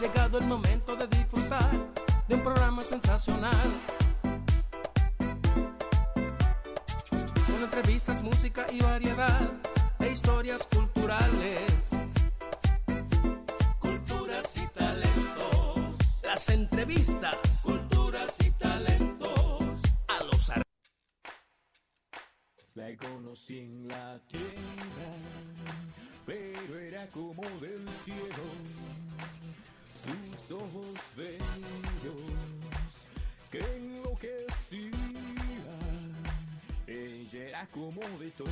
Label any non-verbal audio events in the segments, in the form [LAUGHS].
Llegado el momento de disfrutar de un programa sensacional. Con entrevistas, música y variedad de historias culturales. Culturas y talentos. Las entrevistas. Culturas y talentos. A los ar- La conocí en la tierra, pero era como del cielo. Ojos bellos que enloquecían. Ella era como de todo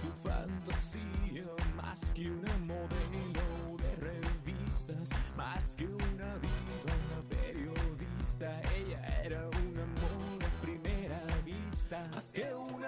su fantasía, más que una modelo de revistas, más que una diva periodista. Ella era un amor a primera vista, más que una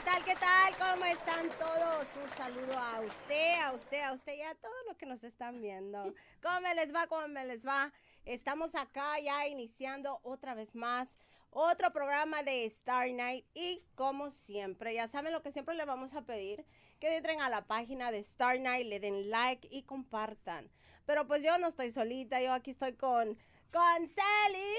¿Qué tal, qué tal? ¿Cómo están todos? Un saludo a usted, a usted, a usted y a todos los que nos están viendo. ¿Cómo me les va? ¿Cómo me les va? Estamos acá ya iniciando otra vez más otro programa de Star Night y como siempre, ya saben lo que siempre le vamos a pedir, que entren a la página de Star Night, le den like y compartan. Pero pues yo no estoy solita, yo aquí estoy con, con Sally.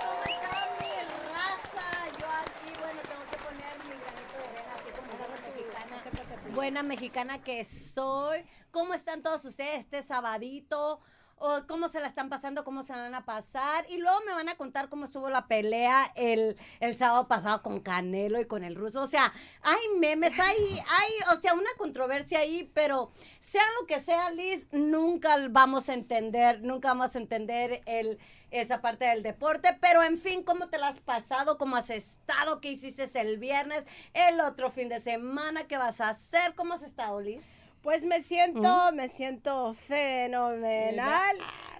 ¿Cómo está mi raza? Yo aquí, bueno, tengo que poner mi granito de arena, así como buena mexicana. Buena mexicana que soy. ¿Cómo están todos ustedes este sabadito? ¿O ¿Cómo se la están pasando? ¿Cómo se la van a pasar? Y luego me van a contar cómo estuvo la pelea el, el sábado pasado con Canelo y con el ruso. O sea, hay memes, hay, hay, o sea, una controversia ahí, pero sea lo que sea, Liz, nunca vamos a entender, nunca vamos a entender el, esa parte del deporte. Pero en fin, ¿cómo te la has pasado? ¿Cómo has estado? ¿Qué hiciste el viernes? El otro fin de semana, ¿qué vas a hacer? ¿Cómo has estado, Liz? Pues me siento, me siento fenomenal.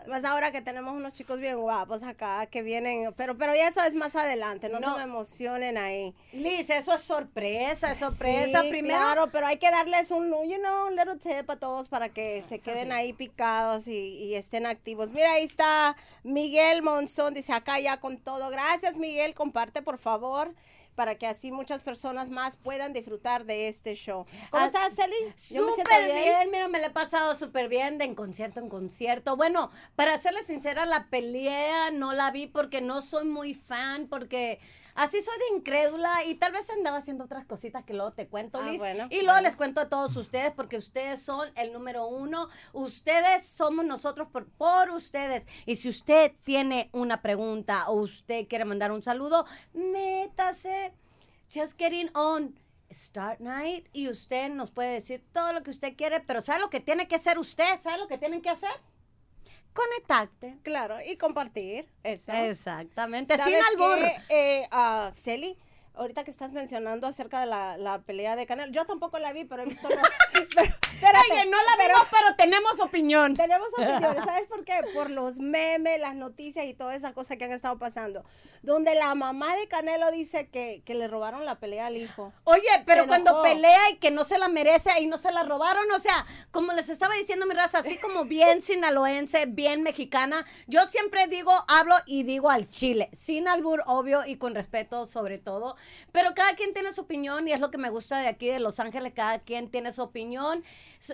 Más ahora que tenemos unos chicos bien guapos acá que vienen, pero pero ya eso es más adelante, no, No. se me emocionen ahí. Liz, eso es sorpresa, es sorpresa. Sí, Primero, claro, pero hay que darles un, you know, un little tip a todos para que se Eso queden sí. ahí picados y, y estén activos. Mira, ahí está Miguel Monzón, dice acá ya con todo. Gracias, Miguel, comparte por favor para que así muchas personas más puedan disfrutar de este show. ¿Cómo Ah, estás, Celi? Súper bien. mira, me la he pasado súper bien de en concierto en concierto. Bueno, para serles sincera, la pelea no la vi porque no soy muy fan, porque así soy de incrédula y tal vez andaba haciendo otras cositas que luego te cuento, Ah, Liz. bueno, y luego bueno. les cuento a todos ustedes porque ustedes son el número uno. Ustedes somos nosotros por, por ustedes. Y si usted tiene una pregunta o usted quiere mandar un saludo, métase. Just getting on. Start Night y usted nos puede decir todo lo que usted quiere, pero ¿sabe lo que tiene que hacer usted? ¿Sabe lo que tienen que hacer? Conectarte. Claro, y compartir. Eso. Exactamente. ¿Sabes Sin albur. eh, Celi? ahorita que estás mencionando acerca de la, la pelea de Canelo, yo tampoco la vi, pero he visto... los- [LAUGHS] pero, espérate, no la pero- vimos, pero tenemos opinión. tenemos opiniones, ¿sabes por qué? Por los memes, las noticias y todas esas cosas que han estado pasando. Donde la mamá de Canelo dice que, que le robaron la pelea al hijo. Oye, pero cuando pelea y que no se la merece y no se la robaron, o sea, como les estaba diciendo mi raza, así como bien [LAUGHS] sinaloense, bien mexicana, yo siempre digo, hablo y digo al chile, sin albur, obvio, y con respeto sobre todo, pero cada quien tiene su opinión y es lo que me gusta de aquí de Los Ángeles, cada quien tiene su opinión,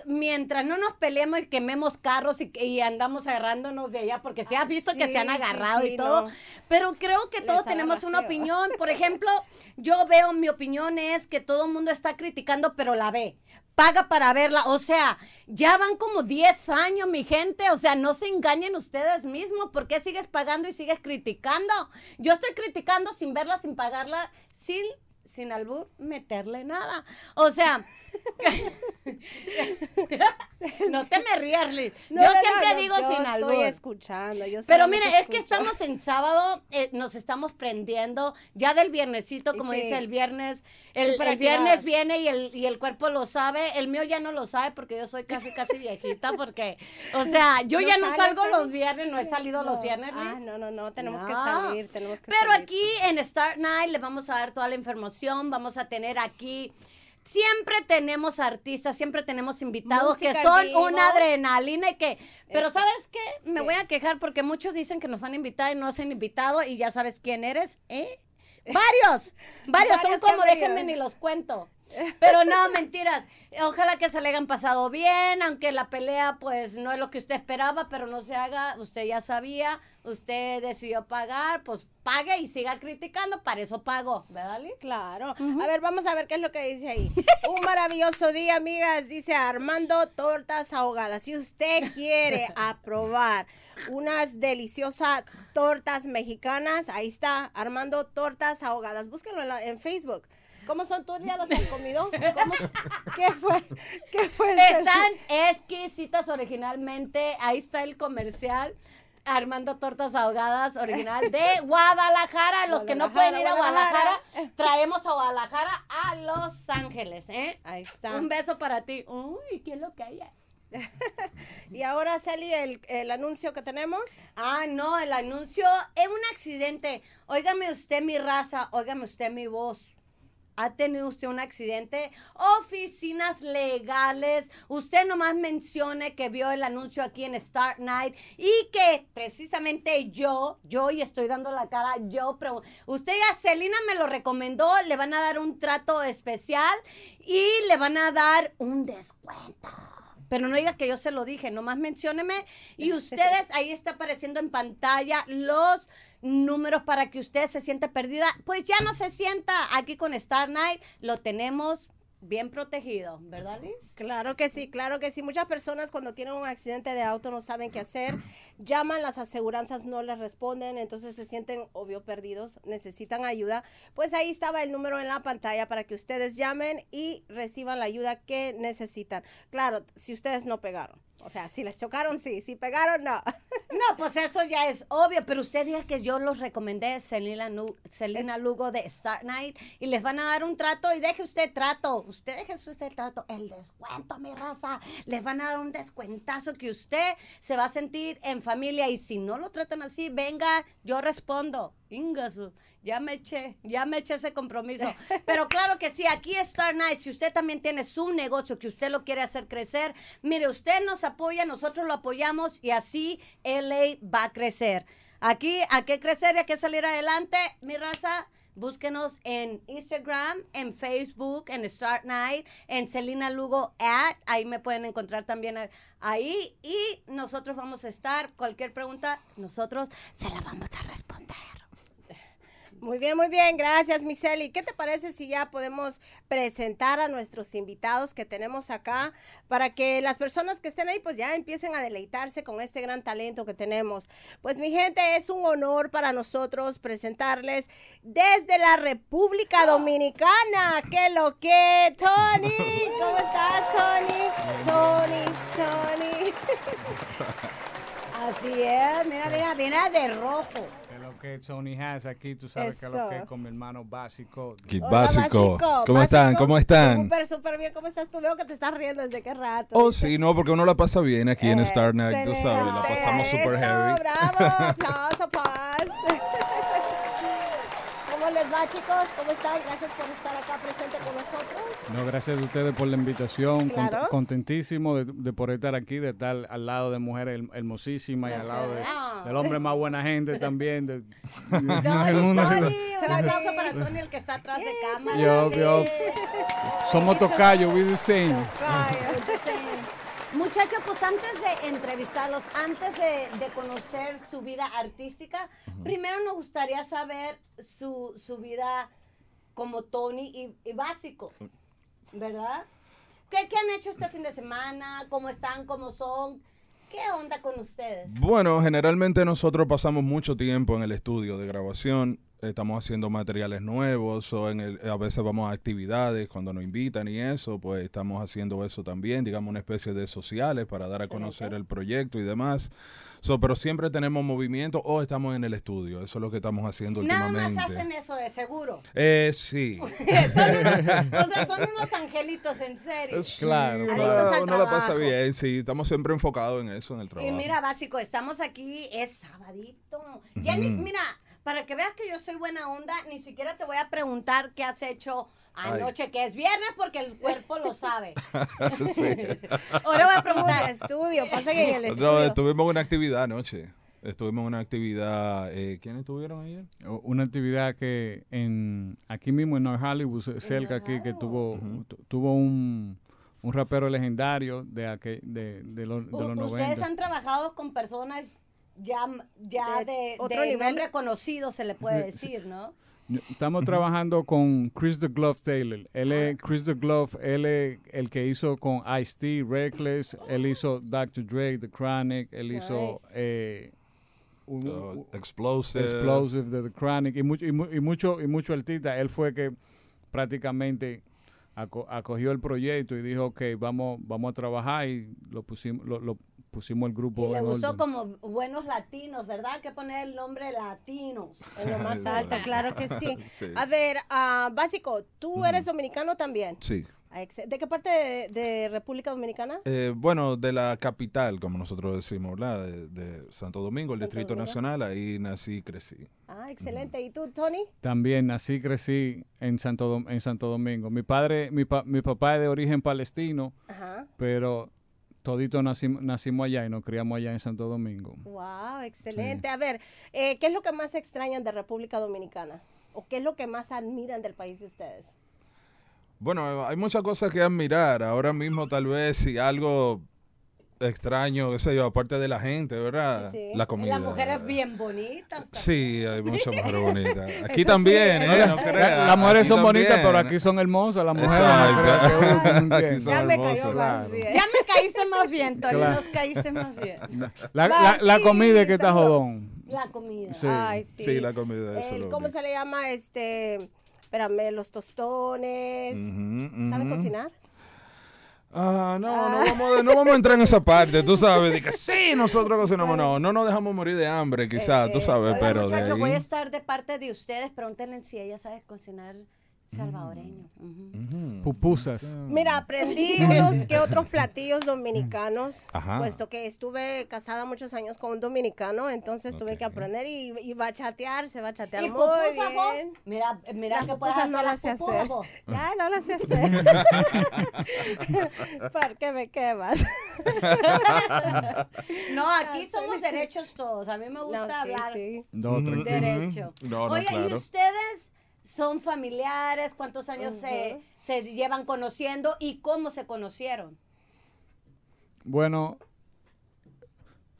mientras no nos peleemos y quememos carros y, y andamos agarrándonos de allá, porque se ha visto que sí, se han sí, agarrado sí, y todo, no. pero creo que Les todos tenemos una feo. opinión. Por ejemplo, yo veo, mi opinión es que todo el mundo está criticando, pero la ve. Paga para verla. O sea, ya van como 10 años, mi gente. O sea, no se engañen ustedes mismos. ¿Por qué sigues pagando y sigues criticando? Yo estoy criticando sin verla, sin pagarla, sin, sin albur meterle nada. O sea, [LAUGHS] no te me rías, Liz. No, yo no, siempre digo yo sin estoy albur. escuchando. Yo Pero mire, es que estamos en sábado, eh, nos estamos prendiendo, ya del viernesito, como sí. dice el viernes, el, viernes viene y el, y el cuerpo lo sabe, el mío ya no lo sabe porque yo soy casi, casi [LAUGHS] viejita, porque, o sea, yo ¿No ya no salgo los viernes, no he salido los viernes, Ah, Liz. no, no, no, tenemos que salir, tenemos que Pero salir. aquí en Start Night les vamos a dar toda la información, vamos a tener aquí... Siempre tenemos artistas, siempre tenemos invitados Música que son vivo. una adrenalina y que... Pero Eso. ¿sabes qué? Me voy a quejar porque muchos dicen que nos van a invitar y no se han invitado y ya sabes quién eres, ¿eh? Varios, [LAUGHS] varios, son como, déjenme ni los cuento. [LAUGHS] Pero no, mentiras. Ojalá que se le hayan pasado bien, aunque la pelea pues no es lo que usted esperaba, pero no se haga, usted ya sabía, usted decidió pagar, pues pague y siga criticando, para eso pago, ¿verdad, Liz? Claro. A ver, vamos a ver qué es lo que dice ahí. [LAUGHS] Un maravilloso día, amigas. Dice Armando Tortas Ahogadas. Si usted quiere [LAUGHS] aprobar unas deliciosas tortas mexicanas, ahí está, Armando Tortas Ahogadas. Búsquenlo en, la- en Facebook. ¿Cómo son? ¿Tú ya las has comido? ¿Cómo? ¿Qué fue? ¿Qué fue? Están [LAUGHS] exquisitas originalmente, ahí está el comercial. Armando Tortas Ahogadas, original de Guadalajara. Los que no pueden ir a Guadalajara. Guadalajara, traemos a Guadalajara a Los Ángeles, ¿eh? Ahí está. Un beso para ti. Uy, ¿qué es lo que hay? [LAUGHS] Y ahora, Sally, el, el anuncio que tenemos. Ah, no, el anuncio es un accidente. Óigame usted mi raza, óigame usted mi voz. ¿Ha tenido usted un accidente? Oficinas legales. Usted nomás mencione que vio el anuncio aquí en Start Night y que precisamente yo, yo y estoy dando la cara, yo, pero usted ya, Celina me lo recomendó, le van a dar un trato especial y le van a dar un descuento. Pero no diga que yo se lo dije, nomás mencióneme. Y ustedes, ahí está apareciendo en pantalla los números para que usted se sienta perdida. Pues ya no se sienta aquí con Star Night, lo tenemos bien protegido, ¿verdad, Liz? Claro que sí, claro que sí. Muchas personas cuando tienen un accidente de auto no saben qué hacer, llaman, las aseguranzas no les responden, entonces se sienten obvio perdidos, necesitan ayuda. Pues ahí estaba el número en la pantalla para que ustedes llamen y reciban la ayuda que necesitan. Claro, si ustedes no pegaron. O sea, si les chocaron, sí. Si pegaron, no. No, pues eso ya es obvio, pero usted diga que yo los recomendé, Celina, Nu- Celina Lugo de Start Night, y les van a dar un trato y deje usted trato, usted deje usted trato, el descuento, mi raza, les van a dar un descuentazo que usted se va a sentir en familia y si no lo tratan así, venga, yo respondo. Ingasu, ya me eché, ya me eché ese compromiso. [LAUGHS] Pero claro que sí, aquí Star Night. Si usted también tiene su negocio que usted lo quiere hacer crecer, mire, usted nos apoya, nosotros lo apoyamos y así LA va a crecer. Aquí hay que crecer y hay que salir adelante, mi raza. Búsquenos en Instagram, en Facebook, en Start Night, en Celina Lugo at, ahí me pueden encontrar también ahí y nosotros vamos a estar, cualquier pregunta, nosotros se la vamos a responder. Muy bien, muy bien. Gracias, Miseli. ¿Qué te parece si ya podemos presentar a nuestros invitados que tenemos acá para que las personas que estén ahí pues ya empiecen a deleitarse con este gran talento que tenemos? Pues mi gente, es un honor para nosotros presentarles desde la República Dominicana. ¿Qué lo que? Tony, ¿cómo estás, Tony? Tony, Tony. [LAUGHS] Así es, mira, mira, mira de rojo. Que Tony has aquí, tú sabes que es lo que es Eso. con mi hermano básico. Qué Hola, básico. ¿Cómo Básico. están? ¿Cómo están? Súper, súper bien. ¿Cómo estás? Tú veo que te estás riendo desde qué rato. Oh, sí, no, porque uno la pasa bien aquí en Star Night, tú sabes, la pasamos super Eso, heavy. bravo, [LAUGHS] aplauso, paz. ¿Cómo les va, chicos? ¿Cómo están? Gracias por estar acá presente con nosotros. No, gracias a ustedes por la invitación. Cont- Claro. contentísimo de, de por estar aquí, de estar al lado de mujeres her- hermosísimas y al lado de- Ah. del hombre más buena gente también. de- [LAUGHS] Tony, Tony, [LAUGHS] un aplauso para Tony, el que está atrás de cámara. Yo, yo, somos tocayos, we the same. Muchachos, pues antes de entrevistarlos, antes de, de conocer su vida artística, primero nos gustaría saber su, su vida como Tony y, y básico, ¿verdad? ¿Qué, ¿Qué han hecho este fin de semana? ¿Cómo están? ¿Cómo son? ¿Qué onda con ustedes? Bueno, generalmente nosotros pasamos mucho tiempo en el estudio de grabación. Estamos haciendo materiales nuevos o en el, a veces vamos a actividades cuando nos invitan y eso, pues estamos haciendo eso también, digamos una especie de sociales para dar a conocer el proyecto y demás. So, pero siempre tenemos movimiento o estamos en el estudio, eso es lo que estamos haciendo Nada últimamente. más hacen eso de seguro. Eh, sí. [LAUGHS] Son unos- o sea, son [LAUGHS] unos angelitos en serio. Claro, al uno la pasa bien, sí, estamos siempre enfocados en eso, en el trabajo. Y mira, básico, estamos aquí, es sabadito. Ujú. mira, para que veas que yo soy buena onda, ni siquiera te voy a preguntar qué has hecho anoche, que es viernes, porque el cuerpo lo sabe. [LAUGHS] [LAUGHS] Ahora voy a preguntar. estudio, pasa que en el No, estudio. estuvimos en una actividad anoche. Estuvimos en una actividad. Eh, ¿Quiénes estuvieron ayer? Una actividad que en aquí mismo en North Hollywood, ce- cerca aquí, que tuvo, tu- tuvo un, un rapero legendario de, aquel, de, de, los- de los U- 90. Ustedes han trabajado con personas ya, ya De de, otro de nivel. nombre conocido, se le puede decir, ¿no? Estamos trabajando con Chris the Glove Taylor. Él es Chris the Glove, él es el que hizo con Ice-T, Reckless, él hizo Dr. Dre, The Chronic, él hizo eh, un- Uh, Explosive. Explosive de The Chronic y mucho y, mu- y mucho y mucho artista. Él fue que prácticamente aco- acogió el proyecto y dijo, ok, vamos vamos a trabajar y lo pusimos lo, lo pusimos el grupo Y le gustó orden. como buenos latinos, ¿verdad? Hay que poner el nombre latinos. En lo [LAUGHS] más alto, claro que sí. [LAUGHS] Sí. A ver, ah, básico, ¿tú eres dominicano también? Sí. Ah, ¿De qué parte de, de República Dominicana? Eh, bueno, de la capital, como nosotros decimos, ¿verdad? De, de Santo Domingo, el Santo Distrito Domingo. Nacional. Ahí nací y crecí. Ah, excelente. ¿Y tú, Tony? También nací, crecí en Santo, en Santo Domingo. Mi padre, mi, pa- mi papá es de origen palestino, Ajá. pero todito nacimos, nacimos allá y nos criamos allá en Santo Domingo. Wow, excelente. A ver, eh, ¿qué es lo que más extrañan de República Dominicana? ¿O qué es lo que más admiran del país de ustedes? Bueno, hay muchas cosas que admirar. Ahora mismo, tal vez, si algo extraño, qué sé yo, aparte de la gente, ¿verdad? Sí, sí. La comida. Las mujeres bien bonitas. Sí, hay muchas mujeres bonitas. [LAUGHS] Aquí Eso también, sí, ¿eh? No las mujeres aquí son bonitas, también. pero aquí son hermosas. Las mujeres Ya [LAUGHS] me hermosas, cayó más claro. bien. Ya me caíste más bien, Tony, Claro. nos caíste más bien. [LAUGHS] La, la, la comida es que está jodón. La comida. Sí. Ay, sí. Sí, la comida, eso El- es lo ¿Cómo se le llama? Este, espérame, los tostones. ¿Saben ujú. cocinar? Ah, no, no vamos, a- no vamos a entrar en esa parte, tú sabes, de que [LAUGHS] sí, nosotros cocinamos, no, no nos dejamos morir de hambre, quizás, tú sabes, pero muchachos, voy a estar de parte de ustedes. Pregúntenle si ella sabe cocinar salvadoreño. Ujú. Pupusas. Mira, aprendí [LAUGHS] unos que otros platillos dominicanos, Ajá. puesto que estuve casada muchos años con un dominicano, entonces tuve que aprender y, y bachatear, se va a chatear ¿Y muy pupusas, vos? bien. Mira, mira Las que puedes pupusas hacer no las sé pupusas, hacer. vos. [LAUGHS] Ya, no las sé hacer. [LAUGHS] ¿Por qué me quemas? No, aquí somos derechos todos. A mí me gusta No, sí, hablar sí. No, tranquilo. derecho. No, no, Oiga, ¿y ustedes son familiares? ¿Cuántos años se, se llevan conociendo y cómo se conocieron? Bueno,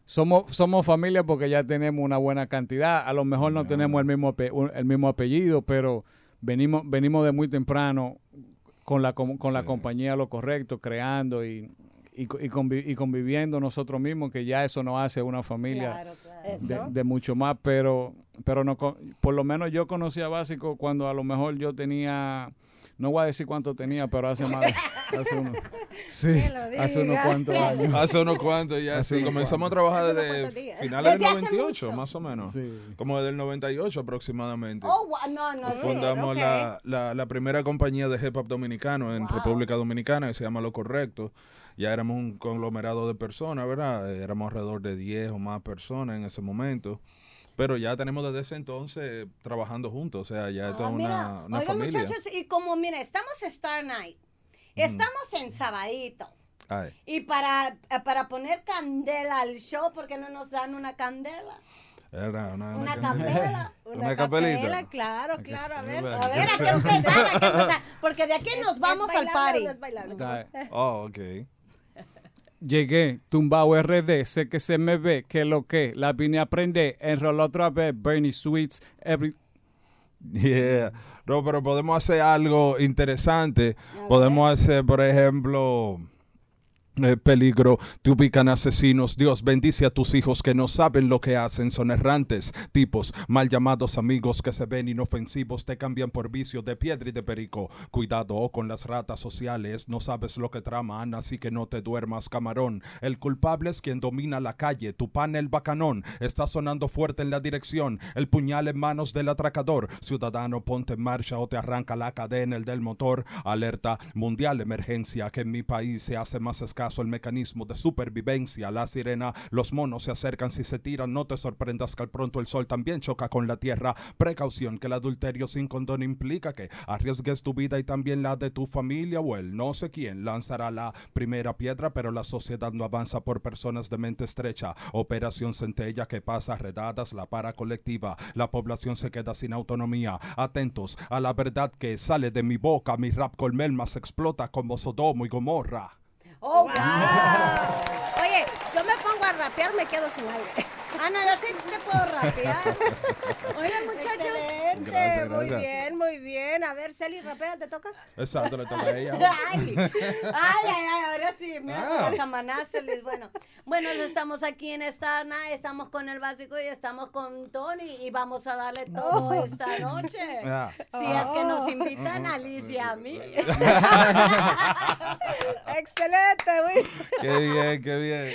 somos, somos familia porque ya tenemos una buena cantidad. A lo mejor no tenemos el mismo, el mismo apellido, pero venimos, venimos de muy temprano con la, com- con la compañía lo correcto, creando y, y, y convi- y conviviendo nosotros mismos, que ya eso nos hace una familia Claro, claro. de, mucho más, pero pero no co- por lo menos yo conocía Básico cuando a lo mejor yo tenía No voy a decir cuánto tenía, pero hace más. de- [LAUGHS] hace unos, sí, hace unos cuantos años. Hace unos cuantos ya, Hace sí. Comenzamos a trabajar desde finales del Desde hace 98, mucho. más o menos. Sí. Como del 98 aproximadamente. Oh, no, no. Fundamos la, la primera compañía de hip hop dominicano en República Dominicana que se llama Lo Correcto. Ya éramos un conglomerado de personas, ¿verdad? Eh, Éramos alrededor de 10 o más personas en ese momento. Pero ya tenemos desde ese entonces trabajando juntos. O sea, ya esto Ah, es una, una oigan, familia. muchachos, y como, mira, estamos Star Night, estamos en Sabadito. Ay. Y para, para poner candela al show, ¿por qué no nos dan una candela? Era una, Una can- capela. [LAUGHS] Una capelita. capela, claro, claro, a ver. A ver, hay que empezar, hay que empezar. Porque de aquí ¿Es- nos vamos al party. no es bailable? Dale. Oh, ok. Llegué, tumbado RD, sé que se me ve, que lo que, la vine a aprender, enroló otra vez, Bernie Sweets, every... Yeah. No, pero podemos hacer algo interesante. Podemos hacer, por ejemplo, eh, peligro, te ubican asesinos. Dios bendice a tus hijos que no saben lo que hacen. Son errantes, tipos, mal llamados amigos que se ven inofensivos, te cambian por vicio de piedra y de perico. Cuidado con las ratas sociales, no sabes lo que traman, así que no te duermas, camarón. El culpable es quien domina la calle, tu pan el bacanón. Está sonando fuerte en la dirección, el puñal en manos del atracador. Ciudadano, ponte en marcha o te arranca la cadena el del motor. Alerta mundial, emergencia, que en mi país se hace más el mecanismo de supervivencia. La sirena, los monos se acercan si se tiran. No te sorprendas que al pronto el sol también choca con la tierra. Precaución, que el adulterio sin condón implica que arriesgues tu vida y también la de tu familia o el no sé quién lanzará la primera piedra, pero la sociedad no avanza por personas de mente estrecha. Operación Centella que pasa redadas la para colectiva. La población se queda sin autonomía. Atentos a la verdad que sale de mi boca. Mi rap colmelmas explota como Sodomo y Gomorra. Oh, wow. Oye, yo me pongo a rapear, me quedo sin aire. [LAUGHS] Ah, no, yo sí te puedo rapear. Oigan, muchachos. Excelente, Gracias, muy gracias. bien, muy bien. A ver, Celi, rapea, ¿te toca? Exacto, le toca a ella. [LAUGHS] Ay, ay, ay, ay, ahora sí, mira Ah. las amenazas. Bueno, bueno, estamos aquí en esta estamos con el básico y estamos con Tony y vamos a darle todo esta noche. Ah. Si es que nos invitan a Alicia y a mí. [LAUGHS] Excelente, güey. Qué bien, qué bien.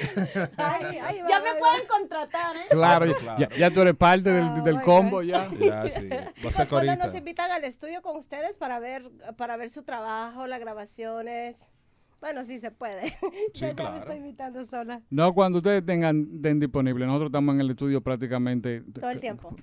Ay, ay, ya va, me va, pueden contratar, ¿eh? Claro, Ah, ya, claro. ya tú eres parte del, Oh, del my combo God. ya. [LAUGHS] Ya, sí. Chicos, cuando nos invitan al estudio con ustedes para ver, para ver su trabajo, las grabaciones. Bueno, sí se puede. [LAUGHS] Sí, Ya- ya claro. me estoy invitando sola. No, cuando ustedes tengan den disponible, nosotros estamos en el estudio prácticamente Todo el tiempo.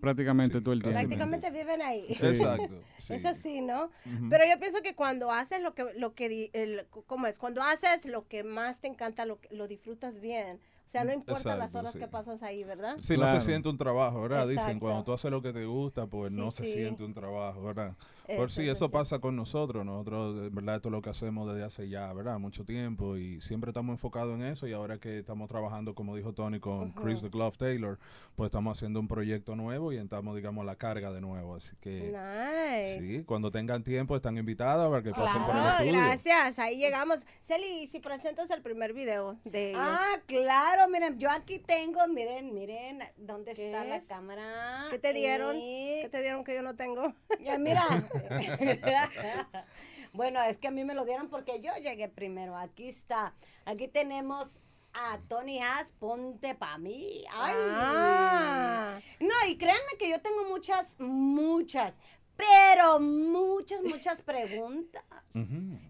prácticamente Sí, todo el tiempo. Prácticamente viven ahí. Exacto. [LAUGHS] sí. Es así, ¿no? Pero yo pienso que cuando haces lo que, lo que, el- ¿cómo es? Cuando haces lo que más te encanta, lo, lo disfrutas bien. O sea, no importa las horas sí. que pasas ahí, ¿verdad? Sí, no Claro. se siente un trabajo, ¿verdad? Dicen, Exacto. cuando tú haces lo que te gusta, pues no se sí. siente un trabajo, ¿verdad? Por sí, es eso pasa con nosotros. Nosotros, verdad, esto es lo que hacemos desde hace ya, ¿verdad? Mucho tiempo y siempre estamos enfocados en eso y ahora que estamos trabajando, como dijo Tony, con Chris the Glove Taylor, pues estamos haciendo un proyecto nuevo y estamos, digamos, a la carga de nuevo. Así que, Nice. sí, cuando tengan tiempo están invitados para que pasen por el Claro, estudio. gracias. Ahí llegamos. Celi, si presentas el primer video de ellos. Ah, claro, miren, yo aquí tengo, miren, miren, ¿dónde ¿Qué está la cámara? ¿Qué te dieron? Eh, ¿Qué te dieron que yo no tengo? Ya, mira. [LAUGHS] [LAUGHS] bueno, es que a mí me lo dieron porque yo llegué primero. Aquí está. Aquí tenemos a Tony Haas, ponte pa' mí. Ay. Ah. No, y créanme que yo tengo muchas, muchas, pero muchas, muchas [LAUGHS] preguntas.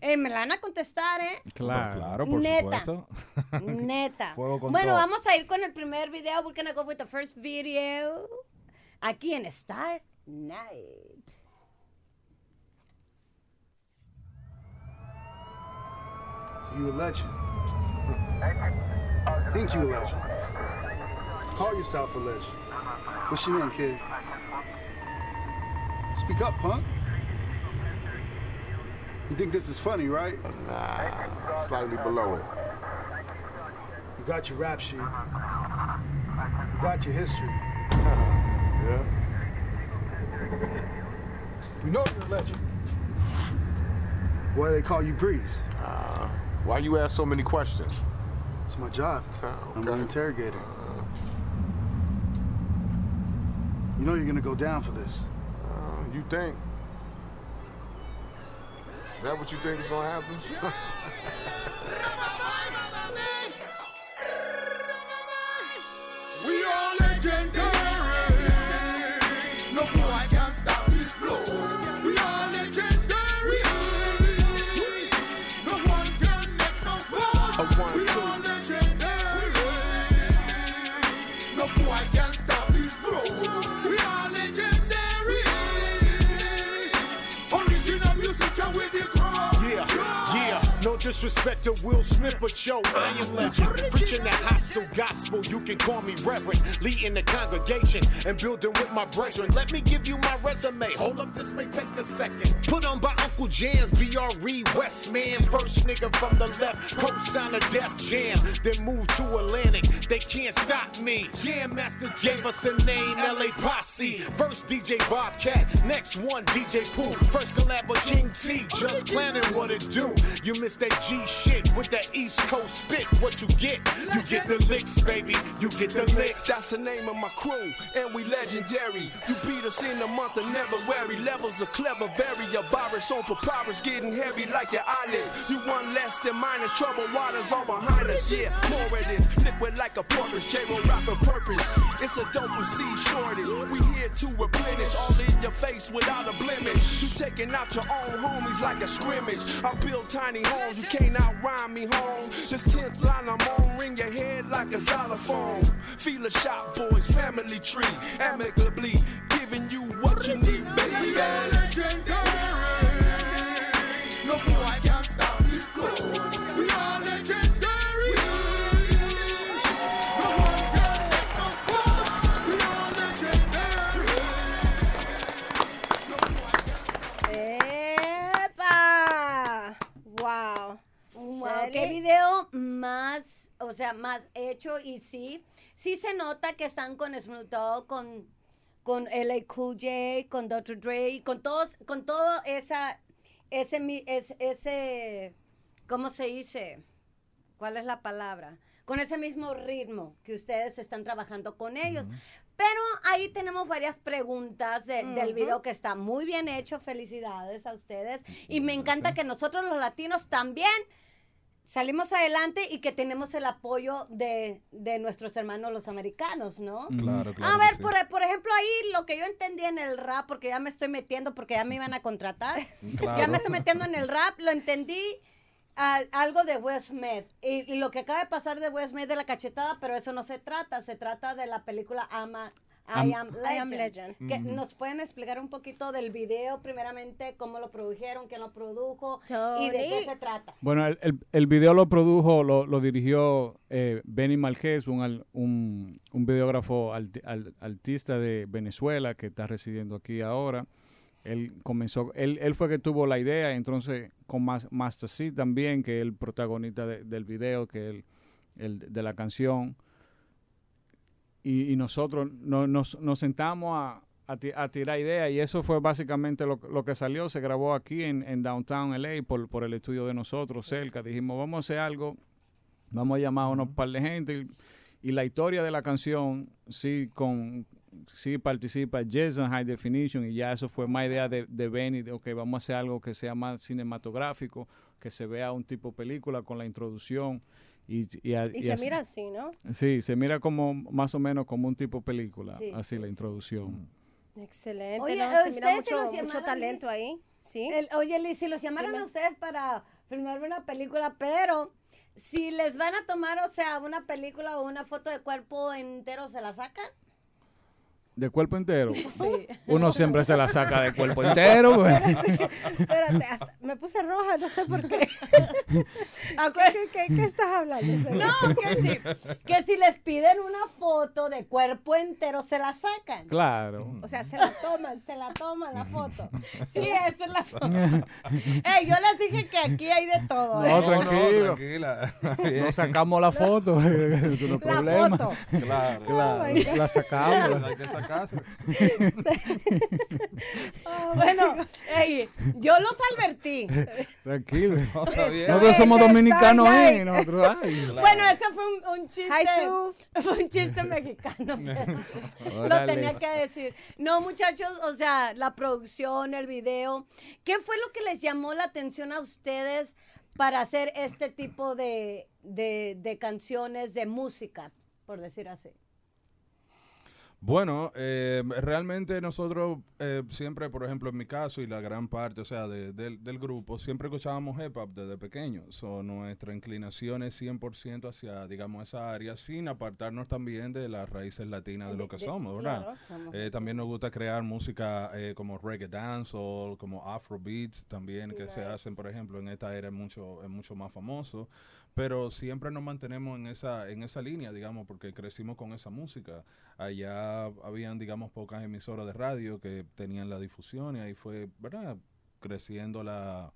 Eh, me la van a contestar, ¿eh? Claro. Claro, por Neta. supuesto. [LAUGHS] Neta. Bueno, todo. vamos a ir con el primer video. We're gonna go with the first video. Aquí en Star Night. You a legend. [LAUGHS] Think you a legend. Call yourself a legend. What's your name, kid? Speak up, punk. You think this is funny, right? Nah, slightly below it. You got your rap sheet. You got your history. [LAUGHS] Yeah? We know you're a legend. Why they call you Breeze? Uh, why you ask so many questions? It's my job. I'm an interrogator. You know you're gonna go down for this. Uh, you think? Is that what you think is gonna happen? [LAUGHS] disrespect to Will Smith, but yo, I am legend. Preaching that hostile gospel, you can call me reverend. Leading the congregation and building with my brethren. Let me give you my resume. Hold up, this may take a second. Put on by Uncle Jam's, BRE Westman. First nigga from the left, co-sign a Def Jam. Then move to Atlantic, they can't stop me. Jam Master gave us the name LA Posse. First DJ Bobcat, next one DJ Pooh. First collab with King T, just planning what it do. You miss that G shit with that East Coast spit. What you get? You get the licks, baby. You get the licks. That's the name of my crew, and we legendary. You beat us in the month of never February. Levels of clever vary. A virus on papyrus getting heavy like your eyelids. You one less than minus trouble waters all behind us. Yeah, more of this. Liquid like a porpoise. J-Ro rapper purpose. It's a dope seed shortage. We here to replenish. All in your face without a blemish. You taking out your own homies like a scrimmage. I build tiny homes. You can't outrhyme me, homes. This 10th line I'm on. Ring your head like a xylophone. Feel a shot, boys. Family tree. Amicably giving you what you need, baby. Más, o sea, más hecho y sí, sí se nota que están con Snoop Dogg, con, con LA Cool J, con Dr. Dre, con todos, con todo esa, ese, mi- es- ese, ¿cómo se dice? ¿Cuál es la palabra? Con ese mismo ritmo que ustedes están trabajando con ellos. Pero ahí tenemos varias preguntas de- del video que está muy bien hecho. Felicidades a ustedes. Y me encanta que nosotros los latinos también salimos adelante y que tenemos el apoyo de, de nuestros hermanos los americanos, ¿no? Claro, claro. A ver, sí. por, por ejemplo, ahí lo que yo entendí en el rap, porque ya me estoy metiendo, porque ya me iban a contratar. Claro. [LAUGHS] Ya me estoy metiendo en el rap, lo entendí algo de Smith. Y, y lo que acaba de pasar de Smith de la cachetada, pero eso no se trata, se trata de la película Ama. I Am- I Am Legend. Legend. Que Ujú. ¿Nos pueden explicar un poquito del video, primeramente, cómo lo produjeron, quién lo produjo y de qué Tony. se trata? Bueno, el, el, el video lo produjo, lo, lo dirigió eh, Benny Marquez, un, al- un, un videógrafo alti- al- artista de Venezuela que está residiendo aquí ahora. Él comenzó, él, él fue que tuvo la idea, entonces con Mas- Master C también, que es el protagonista de- del video, que es el, el de la canción. Y, y nosotros no- nos, nos sentamos a, a, a tirar ideas y eso fue básicamente lo, lo que salió. Se grabó aquí en, en Downtown LA por, por el estudio de nosotros, cerca. Dijimos, vamos a hacer algo, vamos a llamar a unos par de gente. Y, y la historia de la canción, sí, con sí participa Jason High Definition y ya eso fue más idea de, de Benny, de ok, vamos a hacer algo que sea más cinematográfico, que se vea un tipo película con la introducción. Y, y, a- Y y se así- mira así, ¿no? Sí, se mira como más o menos como un tipo película, Sí. así la introducción. Excelente. Oye, ¿no? ¿a Se mira ustedes se mucho, talento Liz? ahí. Sí. El- oye, Liz, si los llamaron a ustedes para filmar una película, pero si les van a tomar, o sea, una película o una foto de cuerpo entero, ¿se la sacan? De cuerpo entero. Sí. Uno siempre se la saca de cuerpo entero. [LAUGHS] pues. Espérate, hasta me puse roja, no sé por qué. [LAUGHS] ¿A qué, qué- qué- qué estás hablando? No, que si, que si les piden una foto de cuerpo entero, ¿se la sacan? Claro. O sea, se la toman, se la toman la foto. Sí, esa es la foto. [LAUGHS] Ey, yo les dije que aquí hay de todo. No, ¿eh? tranquilo. tranquila. No sacamos la foto. Eso no es La problema. foto. Claro. Claro, Oh God. la sacamos. Hay Oh, [LAUGHS] bueno, yo los advertí. Tranquilo. bien. Nosotros somos Esto dominicanos. ¿eh? Nosotros, ay. Bueno, este fue un, un chiste. Hi. [LAUGHS] Fue un chiste mexicano. [LAUGHS] Lo tenía que decir. No, muchachos, o sea, la producción, el video. ¿Qué fue lo que les llamó la atención a ustedes para hacer este tipo de, de, de canciones, de música, por decir así? Bueno, eh, realmente nosotros eh, siempre, por ejemplo, en mi caso y la gran parte, o sea, de- del, del grupo, siempre escuchábamos hip hop desde pequeños. So, nuestra inclinación es 100% hacia, digamos, esa área, sin apartarnos también de las raíces latinas de lo que somos, ¿verdad? claro, somos Eh, también nos gusta crear música eh, como reggae dancehall, como afro beats también, que se hacen, por ejemplo, en esta era es mucho, es mucho más famoso. Pero siempre nos mantenemos en esa, en esa línea, digamos, porque crecimos con esa música. Allá habían, digamos, pocas emisoras de radio que tenían la difusión y ahí fue, ¿verdad? Creciendo la,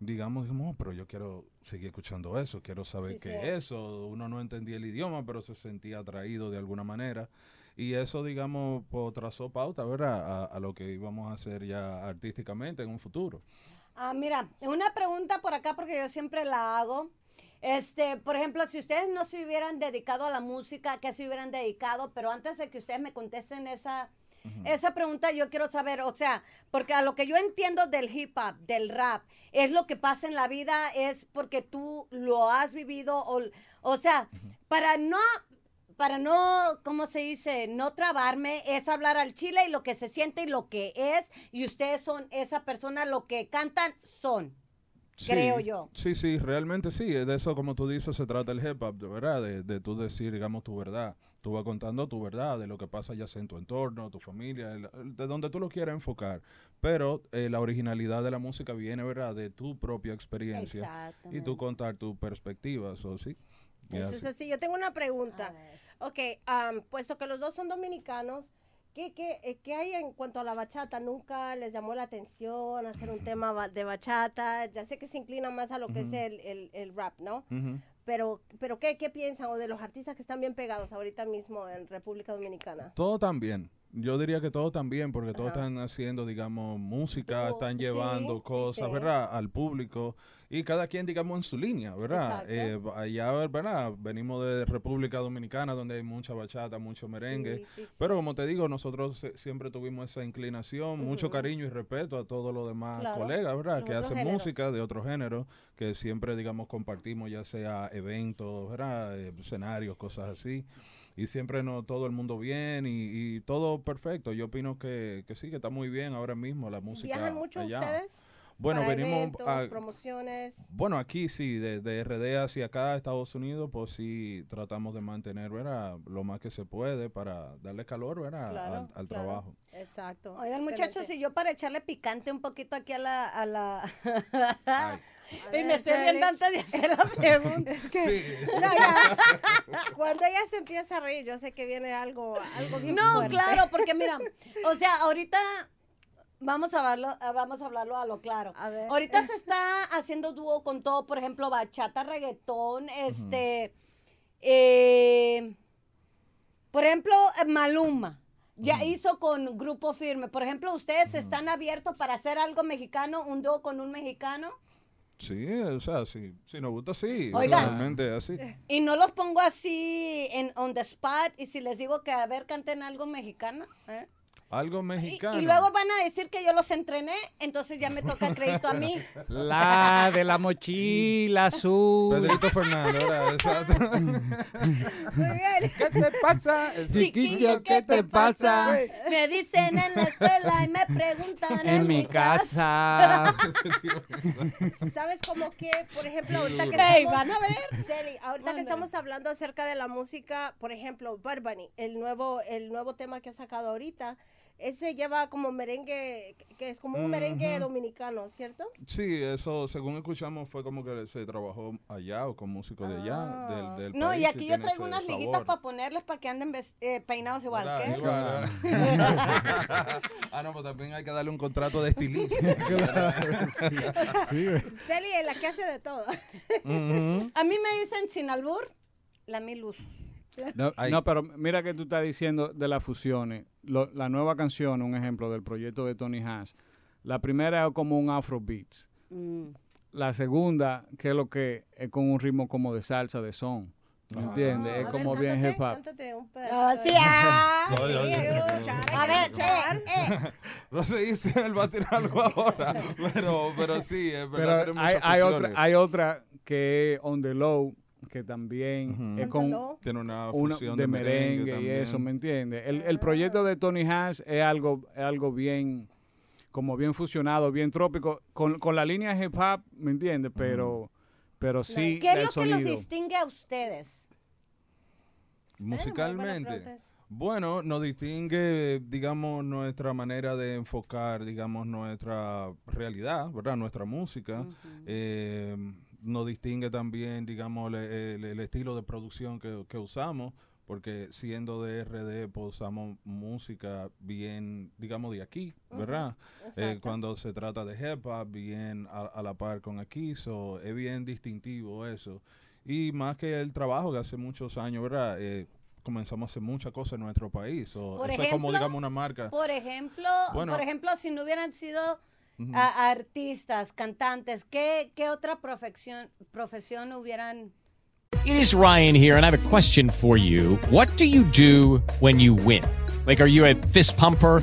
digamos, digamos, "Oh, pero yo quiero seguir escuchando eso, quiero saber Sí, qué sí. es eso. Uno no entendía el idioma, pero se sentía atraído de alguna manera. Y eso, digamos, pues, trazó pauta, ¿verdad? A, a lo que íbamos a hacer ya artísticamente en un futuro. Ah, mira, una pregunta por acá porque yo siempre la hago. Este, por ejemplo, si ustedes no se hubieran dedicado a la música, ¿qué se hubieran dedicado? Pero antes de que ustedes me contesten esa, esa pregunta, yo quiero saber, o sea, porque a lo que yo entiendo del hip hop, del rap, es lo que pasa en la vida, es porque tú lo has vivido, o, o sea, para no, para no, ¿cómo se dice? No trabarme, es hablar al chile y lo que se siente y lo que es, y ustedes son esa persona, lo que cantan son, creo yo. Sí, sí, realmente sí. De eso, como tú dices, se trata el hip hop, de verdad, de, de tú decir, digamos, tu verdad. Tú vas contando tu verdad, de lo que pasa ya sea en tu entorno, tu familia, el- el- de donde tú lo quieras enfocar. Pero eh, la originalidad de la música viene, ¿verdad?, de tu propia experiencia. Y tú contar tu perspectiva, eso sí. Eso es así. Yo tengo una pregunta. Ok, am, puesto que los dos son dominicanos, ¿qué, qué, eh, qué hay en cuanto a la bachata? ¿Nunca les llamó la atención hacer un tema de bachata? Ya sé que se inclina más a lo que es el, el- el rap, ¿no? Pero, pero ¿qué, ¿qué piensan? O de los artistas que están bien pegados ahorita mismo en República Dominicana. Todo también. Yo diría que todo también, porque todos Ajá. están haciendo, digamos, música, Tú- están llevando sí, cosas, sí. ¿verdad? Al público. Y cada quien, digamos, en su línea, ¿verdad? Eh, allá, ¿verdad? Venimos de República Dominicana, donde hay mucha bachata, mucho merengue. Sí. Pero como te digo, nosotros siempre tuvimos esa inclinación, mucho cariño y respeto a todos los demás Claro, colegas, ¿verdad? los Que hacen géneros. música de otros géneros, que siempre, digamos, compartimos, ya sea eventos, ¿verdad? Eh, escenarios, cosas así. Y siempre no todo el mundo bien y, y todo perfecto. Yo opino que, que sí, que está muy bien ahora mismo la música. ¿Viajan mucho allá. ustedes? Bueno, Para venimos eventos, a- promociones. bueno, aquí sí, de, de RD hacia acá, Estados Unidos, pues sí tratamos de mantener, ¿verdad? Lo más que se puede para darle calor, ¿verdad? Claro, al, al claro. trabajo. Exacto. Oigan, muchachos, y yo para echarle picante un poquito aquí a la... A la... [LAUGHS] [LAUGHS] A y me ver, estoy riendo antes de hacer la [LAUGHS] pregunta. Es que, Sí. no, ya. [LAUGHS] cuando ella se empieza a reír, yo sé que viene algo, algo bien No, fuerte. claro, porque mira, [LAUGHS] o sea, ahorita vamos a hablarlo, a- vamos a hablarlo a lo claro. Ahorita se está haciendo dúo con todo, por ejemplo, bachata, reggaetón, este, eh, por ejemplo, eh, Maluma. Ya hizo con Grupo Firme. Por ejemplo, ¿ustedes están abiertos para hacer algo mexicano, un dúo con un mexicano? Sí, o sea, sí, si nos gusta, sí. Oiga. Realmente así. Y no los pongo así en on the spot y si les digo que a ver canten algo mexicano. ¿eh? Algo mexicano. y luego van a decir que yo los entrené, entonces ya me toca crédito a mí. La de la mochila azul. Pedrito Fernández. Exacto. ¿Qué te pasa? Chiquillo, ¿qué te pasa? Me dicen en la escuela y me preguntan En mi casa. ¿Sabes como que, por ejemplo, ahorita que estamos, van a ver. [LAUGHS] Celi, ahorita que Van a estamos hablando acerca de la música, por ejemplo, Bad Bunny, el nuevo, el nuevo tema que ha sacado ahorita, ese lleva como merengue, que es como un merengue dominicano, ¿cierto? Sí, eso, según escuchamos, fue como que se trabajó allá o con músicos de allá, Ah. del, del No, país, y aquí yo traigo unas liguitas para ponerles para que anden eh, peinados igual. ¿Verdad? ¿qué? [LAUGHS] Ah, no, pues también hay que darle un contrato de estilista. [LAUGHS] [LAUGHS] Celi es la que hace de todo. A mí me dicen sin albur, la mil usos. No, no, pero mira que tú estás diciendo de las fusiones. Lo- la nueva canción, un ejemplo del proyecto de Tony Haas, la primera es como un afrobeat. Mm. La segunda, que es lo que es con un ritmo como de salsa, de son. ¿Me entiendes? Es como bien hip hop. Cántate un pedazo. Ah, sí, ah. A ver, eh, eh. [LAUGHS] No sé si él va a tirar algo ahora, [LAUGHS] pero, pero sí, es verdad. Pero hay, hay otra, hay otra que es On The Low, que también es con Tiene una una- fusión de, de merengue, merengue y eso. ¿me entiendes? El, el proyecto de Tony Haas es algo, es algo bien, como bien fusionado, bien trópico, con, con la línea hip hop, ¿me entiendes? Pero, pero sí ¿Qué es lo que los sonido. distingue a ustedes? Musicalmente, bueno, nos distingue, digamos, nuestra manera de enfocar, digamos, nuestra realidad, ¿verdad? Nuestra música. Eh, nos distingue también, digamos, le- el, el estilo de producción que, que usamos, porque siendo de RD, pues usamos música bien, digamos, de aquí, ¿verdad? Eh, cuando se trata de hip hop, bien a, a la par con aquí, so, es bien distintivo eso. Y más que el trabajo que hace muchos años, ¿verdad? Eh, comenzamos a hacer muchas cosas en nuestro país. so, Por eso es como, ejemplo, digamos, una marca. Por ejemplo, Bueno. por ejemplo, si no hubieran sido A- artistas, cantantes, ¿qué, qué otra profesión, profesión hubieran? It is Ryan here, and I have a question for you. What do you do when you win? Like, are you a fist pumper?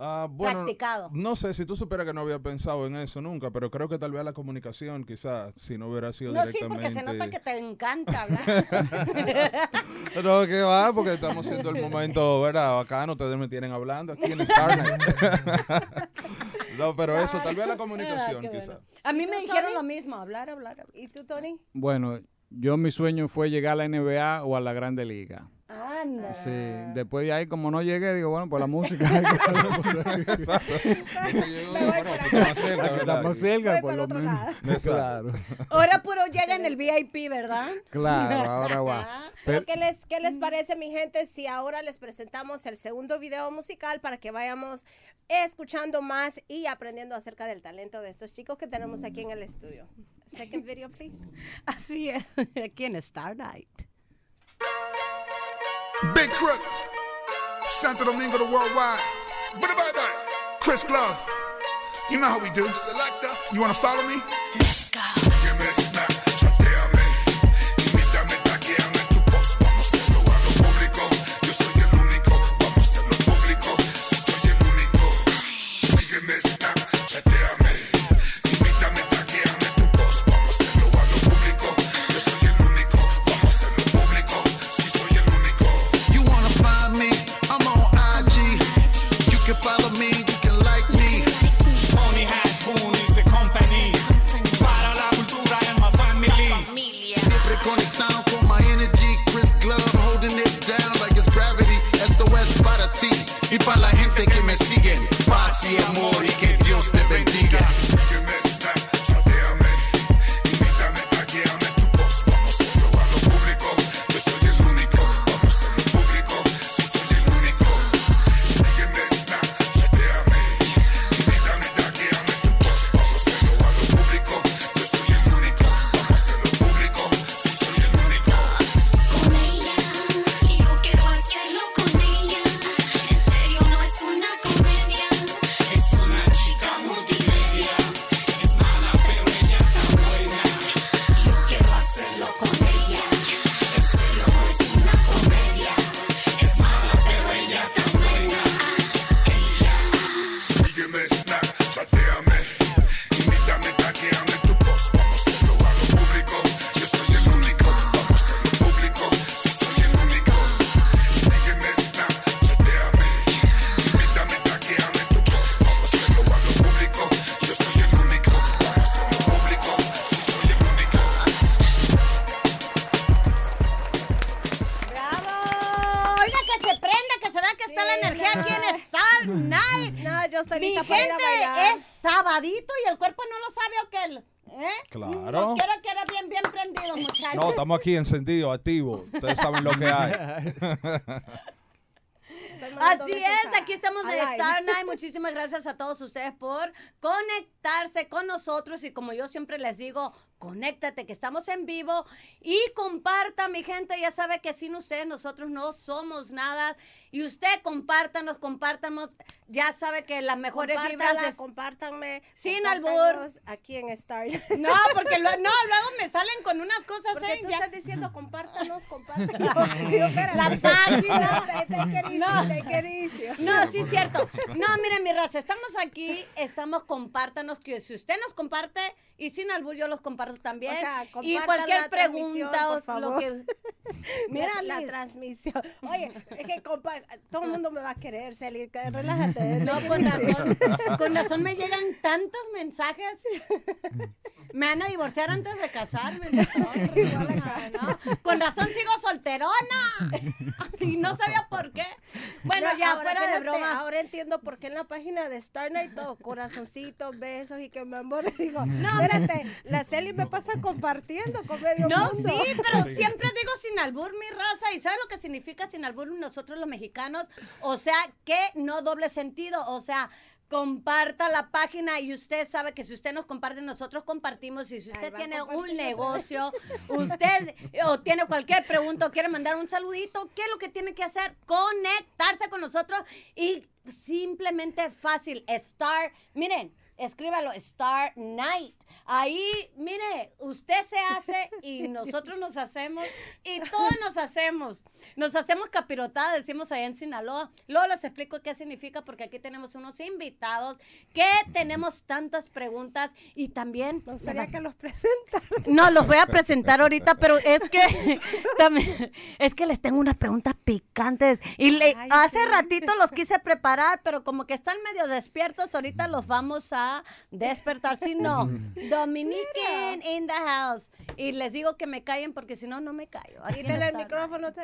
Ah, bueno, Practicado. no sé si tú supieras que no había pensado en eso nunca, pero creo que tal vez la comunicación, quizás, si no hubiera sido No, sí, directamente. porque se nota que te encanta hablar. [LAUGHS] No, que va, porque estamos haciendo el momento, ¿verdad? Bacano, ustedes me tienen hablando aquí en Starnet. [LAUGHS] no, pero eso, tal vez la comunicación, qué quizás. A mí ¿Y me dijeron lo mismo, hablar, hablar. hablar. ¿Y tú, Tony? Bueno, yo mi sueño fue llegar a la NBA o a la Grande Liga. Anda. Sí, después de ahí como no llegué, digo, bueno, pues la música. [LAUGHS] Estamos cerca, por lo menos. Claro. Ahora puro llega en el VIP, ¿verdad? Claro, [LAUGHS] ahora va. Pero, Pero- ¿qué, les, ¿Qué les parece, mi gente, si ahora les presentamos el segundo video musical para que vayamos escuchando más y aprendiendo acerca del talento de estos chicos que tenemos aquí en el estudio? Second video, please. [LAUGHS] Así es, aquí en Star Night. Big Crook, Santo Domingo, the worldwide. Bye bye bye. Chris Glove. You know how we do. Selector. You wanna follow me? Let's go. Estoy Mi lista para ir a gente bailar. es sabadito y el cuerpo no lo sabe o qué. ¿Eh? Claro. Los quiero que era bien, bien prendidos, muchachos. No, estamos aquí encendidos, activos. Ustedes saben lo que [LAUGHS] hay. Así es, aquí estamos de. Star Night. [LAUGHS] Muchísimas gracias a todos ustedes por conectarse con nosotros y como yo siempre les digo, conéctate que estamos en vivo y comparta, mi gente, ya sabe que sin ustedes nosotros no somos nada y usted compártanos, compártanos, ya sabe que las mejores vibras de compártanme. Sin compártanos Aquí en Star. No, porque lo- no, luego me salen con unas cosas Porque ¿eh? tú Ya- estás diciendo compártanos, compártanos. [LAUGHS] La página. No. No, sí es cierto. No, miren, mi raza, estamos aquí, estamos, compártanos, que si usted nos comparte, y sin albur yo los comparto también. O sea, y cualquier pregunta o lo que... [LAUGHS] Mira, la, transmisión. Oye, es que compa- todo el mundo me va a querer, Celi. [LAUGHS] Relájate. No, con razón, [LAUGHS] con razón me llegan tantos mensajes. Me van a divorciar antes de casarme. no. Con razón sigo solterona. [LAUGHS] Y no sabía por qué. Bueno, No, ya fuera de broma. Ahora entiendo por qué en la página de Star Night todo corazoncitos, besos y que me amor. Digo, No. espérate, la Celi me pasa compartiendo con medio No, mundo. sí, pero siempre digo sin albur mi raza. ¿Y sabes lo que significa sin albur nosotros los mexicanos? O sea, que no doble sentido. O sea, comparta la página y usted sabe que si usted nos comparte, nosotros compartimos. Y si usted tiene un negocio, [LAUGHS] usted o tiene cualquier pregunta o quiere mandar un saludito, ¿qué es lo que tiene que hacer? Conectarse con nosotros y simplemente fácil. Star, miren. Escríbalo, Star Night. Ahí, mire, usted se hace y [LAUGHS] nosotros nos hacemos y todos nos hacemos. Nos hacemos capirotada, decimos allá en Sinaloa. Luego les explico qué significa porque aquí tenemos unos invitados que tenemos tantas preguntas y también... Me gustaría que los presentara. No, los voy a presentar ahorita, pero es que [LAUGHS] también, es que les tengo unas preguntas picantes. Y le- Ay, hace sí. ratito los quise preparar, pero como que están medio despiertos, ahorita los vamos a despertar. Si no, Dominican in the house. Y les digo que me callen porque si no, no me callo. Aquí Quítale el micrófono. [LAUGHS]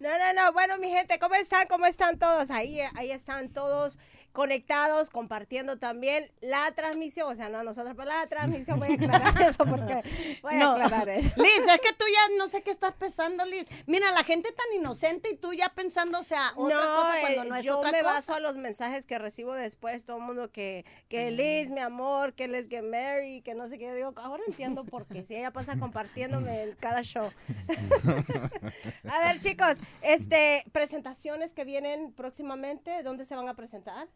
No, no, no. Bueno, mi gente, ¿cómo están? ¿Cómo están todos? Ahí, ahí están todos conectados, compartiendo también la transmisión. O sea, no nosotros, pero la transmisión. Voy a [LAUGHS] aclarar eso porque voy a No. aclarar eso. [LAUGHS] Liz, es que tú ya no sé qué estás pensando, Liz. Mira, la gente tan inocente y tú ya pensando, o sea, otra cosa cuando eh, no es yo otra me cosa. baso a los mensajes que recibo después, todo el mundo que, que Liz, mi amor, que les get married, que no sé qué, digo, ahora entiendo por qué, si ella pasa compartiéndome en cada show. [LAUGHS] a ver, chicos, este, presentaciones que vienen próximamente, ¿dónde se van a presentar?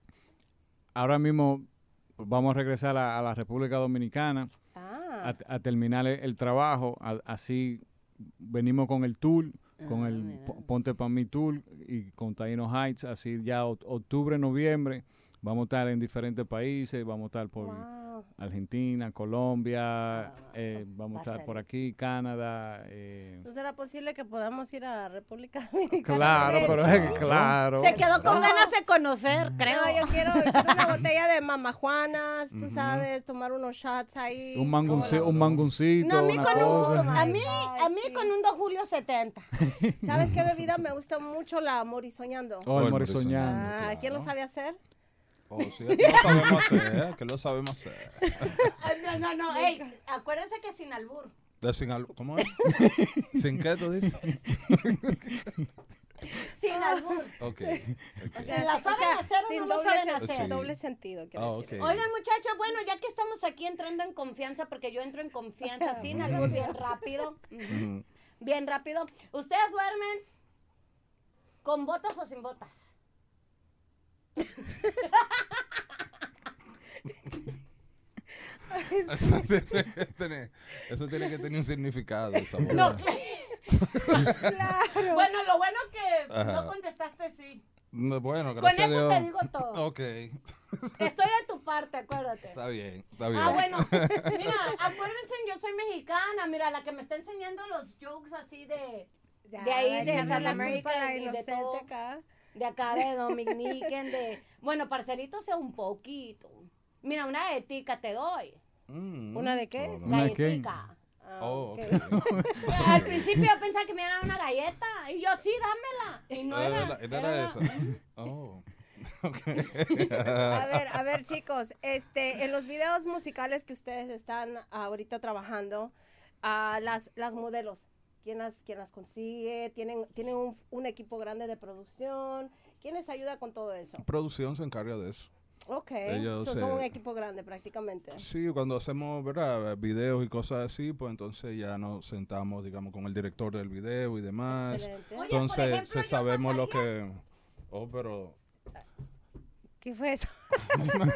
Ahora mismo vamos a regresar a, a la República Dominicana Ah. a, a terminar el, el trabajo. a- así venimos con el tour, con Ah, el Po- Ponte Pa' mí Tour y con Taino Heights. Así ya oct- octubre, noviembre vamos a estar en diferentes países. Vamos a estar por Wow. Argentina, Colombia, eh, vamos a va a estar por aquí, Canadá. eh, ¿No será posible que podamos ir a República Dominicana? Claro, pero es que claro. Se quedó con ganas de conocer, creo. No, yo quiero, una botella de mamajuanas, tú sabes, tomar unos shots ahí. Un, mangunci- un manguncito. No, a mí una con un, a mí, a mí con un 2 Julio 70. [LAUGHS] ¿Sabes qué bebida me gusta mucho? La morisoñando. Oh, el morisoñando, Ah, ¿Quién lo sabe hacer? Oh, sí, que lo sabemos hacer, que lo sabemos hacer. Ay, no, no, no, ey, acuérdense que sin albur. De sin al- ¿Cómo es? ¿Sin qué tú dices? Sin albur. Ok. O sea, ¿La O saben sea, hacer o sin no lo saben hacer? doble sentido, quiero Ah, decir. Oigan, muchachos, bueno, ya que estamos aquí entrando en confianza, porque yo entro en confianza sin albur bien rápido. Bien rápido. ¿Ustedes duermen con botas o sin botas? Eso tiene que tener, eso tiene que tener un significado. Esa No, claro. Bueno, lo bueno que Ajá. no contestaste sí. No, Bueno, Con gracias a eso Dios. te digo todo. Ok, Estoy de tu parte, acuérdate. está bien, está bien. Ah, bueno, mira, acuérdense, yo soy mexicana, mira, la que me está enseñando los jokes así de, Ya, de ahí, de échame San la culpa América a la y de todo. acá. De acá de Dominican, de... Bueno, parcerito sea un poquito. Mira, una etica te doy. Mm. ¿Una de qué? Oh, no. La etica. Oh, ok. [LAUGHS] Al principio yo pensaba que me iban a dar una galleta. Y yo, sí, dámela. Y no Ah, era. era- era era- esa. [LAUGHS] Oh. [LAUGHS] A ver, a ver, chicos, este, en los videos musicales que ustedes están ahorita trabajando, ah, las, las modelos, ¿quién las, quién las consigue? ¿Tienen, tienen un, un equipo grande de producción? ¿Quién les ayuda con todo eso? Producción se encarga de eso. Ok, Ellos, so- son un equipo grande prácticamente. Sí, cuando hacemos ¿verdad? videos y cosas así, pues entonces ya nos sentamos, digamos, con el director del video y demás. Excelente. Oye, por Entonces ejemplo, se yo sabemos lo que... Oh, pero... ¿Qué fue eso? [LAUGHS]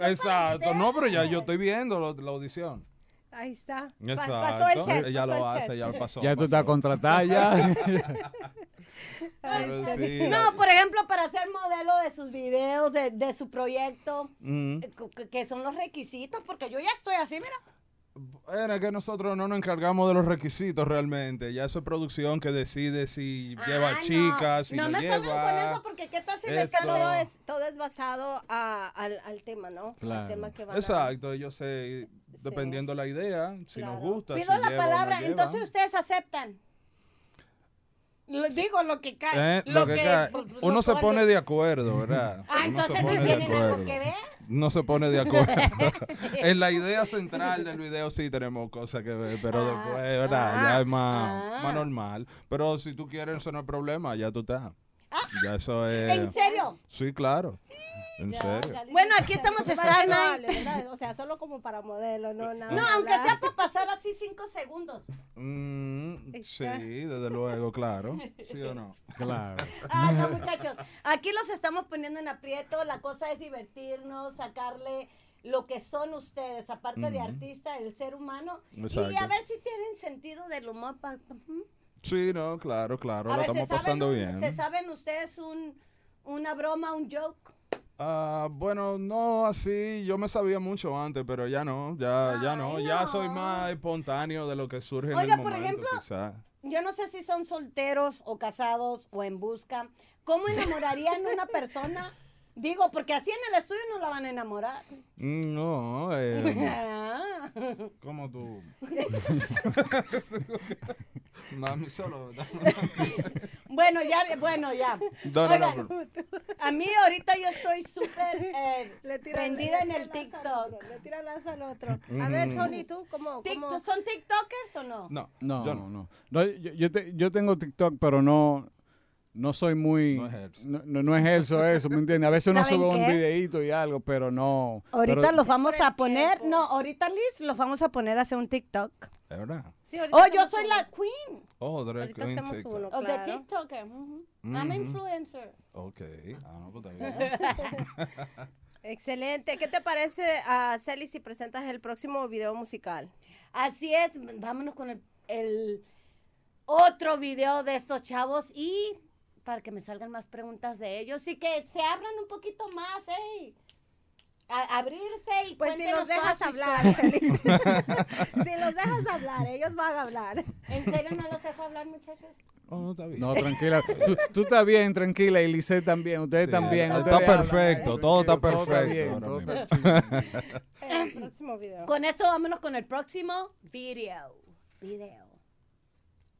Exacto, no, pero ya yo estoy viendo lo- la audición. Ahí está. Pa- Exacto. pasó el test. Ella pasó lo el hace, ya lo pasó. Ya tú estás contratada [LAUGHS] [LAUGHS] ya. Pero sí, No, la- por ejemplo, para ser modelo de sus videos, de, de su proyecto, Mm. eh, que son los requisitos, porque yo ya estoy así, mira. Era que nosotros no nos encargamos de los requisitos realmente. Ya eso es producción que decide si lleva chicas, si no no, me salgan lleva. con eso, porque qué tal si les Todo es, todo es basado a- al, al tema, ¿no? Claro. Al tema que van a- Exacto, yo sé, dependiendo la idea, si nos gusta. Pido si la lleva o no palabra, lleva. entonces ustedes aceptan. Lo- digo lo que cae. Eh, lo que cae. lo Uno se pone- de acuerdo, ¿verdad? Ah, Uno entonces si tienen algo que ver. No se pone de acuerdo. [LAUGHS] en la idea central del video sí tenemos cosas que ver, pero Ah, después, ¿verdad? ya es más, más normal. Pero si tú quieres, eso no es problema, ya tú estás. [LAUGHS] Ya eso es. ¿En serio? Sí, claro. En serio. Bueno, aquí estamos Star. O sea, solo como para modelo, no nada. No, aunque sea para pasar así cinco segundos. Mm, sí, desde luego, claro. ¿Sí o no? Claro. Ah, no, muchachos. Aquí los estamos poniendo en aprieto. La cosa es divertirnos, sacarle lo que son ustedes, aparte de artista, el ser humano. Y a ver si tienen sentido del humor. pa-. Sí, no, claro, claro. A Lo ver, ¿se estamos pasando un- bien. ¿se saben ustedes un, una broma, un joke? Ah, bueno, no así, yo me sabía mucho antes, pero ya no, ya, ya no, ya soy más espontáneo de lo que surge Oiga, en el por momento, ejemplo, quizá. Yo no sé si son solteros o casados o en busca. ¿Cómo [LAUGHS] enamorarían a una persona? Digo, porque así en el estudio no la van a enamorar. Mm, No, eh. [LAUGHS] ¿cómo tú? [LAUGHS] Mami, solo. [LAUGHS] Bueno, ya, bueno, ya. No, no, no, Oigan, a mí ahorita yo estoy súper eh, prendida en el TikTok. Le tira lazo al otro. A ver. Tony, ¿tú cómo? cómo? ¿Son TikTokers o no? No, No, yo no, no. No, yo, yo, te- yo tengo TikTok, pero no, no soy muy... No, no, no ejerzo eso, ¿me entiendes? A veces uno ¿Saben sube un qué? videíto y algo, pero no... Ahorita pero- los vamos a poner, no, ahorita Liz los vamos a poner a hacer un TikTok. ¿Es verdad? Sí, ahorita Oh, yo soy uno. la queen. Oh, drag Ahorita queen hacemos TikTok. uno, the claro. TikToker. ujú. I'm Mhm. influencer. Ok, ah, no, pues. [LAUGHS] Excelente. ¿Qué te parece, a Celi, si presentas el próximo video musical? Así es, vámonos con el, el otro video de estos chavos y para que me salgan más preguntas de ellos y que se abran un poquito más, ¿eh? A- abrirse y Pues si los dejas hablar, [LAUGHS] si los dejas hablar, ellos van a hablar. ¿En serio no los dejo hablar, muchachos? Oh, está bien. No, tranquila. Tú, tú estás bien, tranquila. Y Lice también. Ustedes Sí, también. está ustedes hablan, perfecto, todo está perfecto bien, todo está chido. El próximo video. Con esto vámonos con el próximo video. Video.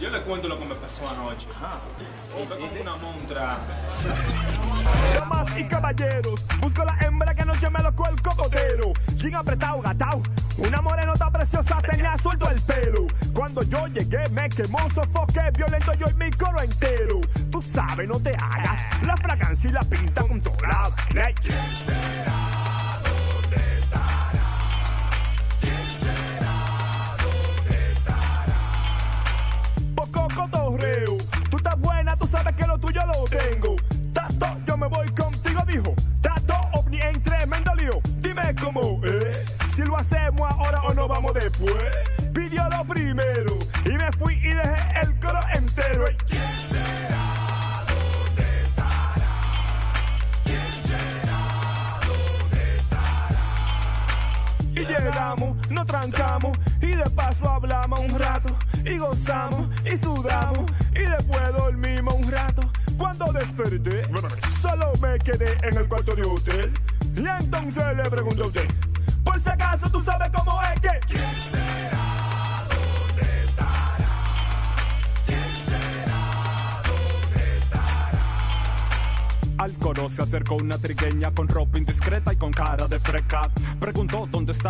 yo le cuento lo que me pasó anoche. Fue como una montra. Damas y caballeros, busco la hembra que anoche me locó el cocotero. Jean apretado, gatao, una morenota preciosa tenía suelto el pelo. Cuando yo llegué me quemó, sofoqué, violento yo y mi coro entero. Tú sabes, no te hagas, la fragancia y la pinta con toda la vaina. ¿Quién será? Primero y me fui y dejé el coro entero. ¿Quién será? ¿Dónde estará? ¿Quién será? ¿Dónde estará? Y llegamos, no tranquilo. arrancamos y de paso hablamos un rato y gozamos y sudamos y después dormimos un rato. Cuando desperté, solo me quedé en el cuarto de hotel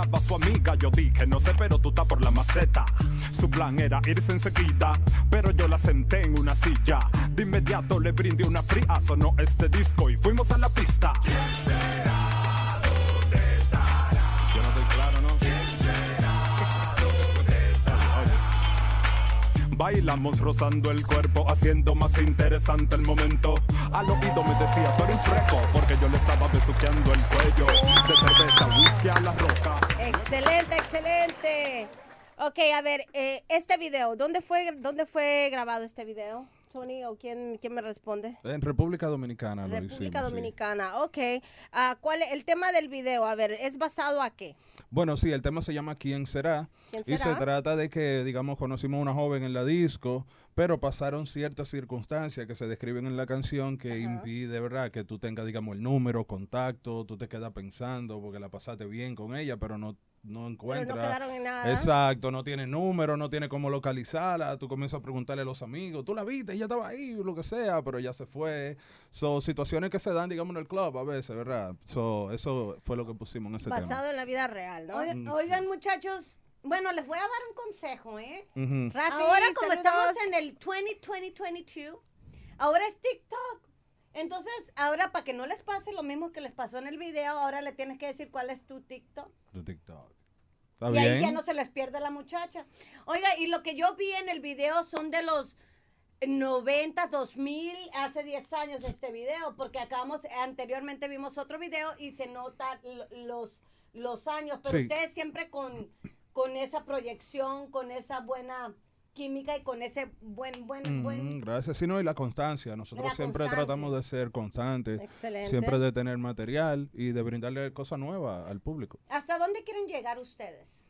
dónde estaba su amiga. Yo dije, no sé, pero tú estás por la maceta. Su plan era irse enseguida, pero yo la senté en una silla. De inmediato le brindé una fría, sonó este disco y fuimos a la pista. ¿Quién será? ¿Dónde estará? Yo no claro, ¿no? ¿Quién será? ¿Dónde estará? Bailamos rozando el cuerpo, haciendo más interesante el momento. Al oído me decía, tú eres un freco, porque yo le estaba besuqueando el cuello. De cerveza, whisky a la roca. Excelente, excelente. Ok, a ver, eh, este video, ¿dónde fue, ¿dónde fue grabado este video? Tony, ¿o quién, quién me responde? En República Dominicana lo República hicimos. sí. Dominicana, ok. Ah, ¿cuál es el tema del video? A ver, ¿es basado a qué? Bueno, sí, el tema se llama ¿Quién será? ¿Quién Y se será? trata de que, digamos, conocimos a una joven en la disco, pero pasaron ciertas circunstancias que se describen en la canción que impide, ¿verdad? Que tú tengas, digamos, el número, contacto, tú te quedas pensando porque la pasaste bien con ella, pero no, no encuentras. quedaron en nada. Exacto, no tiene número, no tiene cómo localizarla, tú comienzas a preguntarle a los amigos, tú la viste, ella estaba ahí, lo que sea, pero ya se fue. Son situaciones que se dan, digamos, en el club a veces, ¿verdad? So, eso fue lo que pusimos en ese tema. Basado en la vida real, ¿no? Oigan, Mm, oigan, muchachos, bueno, les voy a dar un consejo, ¿eh? Rafi, ahora como saludos. estamos en el 20-2022, ahora es TikTok. Entonces, ahora para que no les pase lo mismo que les pasó en el video, ahora le tienes que decir cuál es tu TikTok. Tu TikTok. Está y bien. ahí ya no se les pierde la muchacha. Oiga, y lo que yo vi en el video son de los 90, 2000, hace 10 años este video, porque acabamos, anteriormente vimos otro video y se nota los, los años, pero Sí. ustedes siempre con, con esa proyección, con esa buena química y con ese buen, buen, buen... Gracias. Sí, no, y la constancia. Nosotros La siempre constancia. tratamos de ser constantes. Excelente. Siempre de tener material y de brindarle cosas nuevas al público. ¿Hasta dónde quieren llegar ustedes?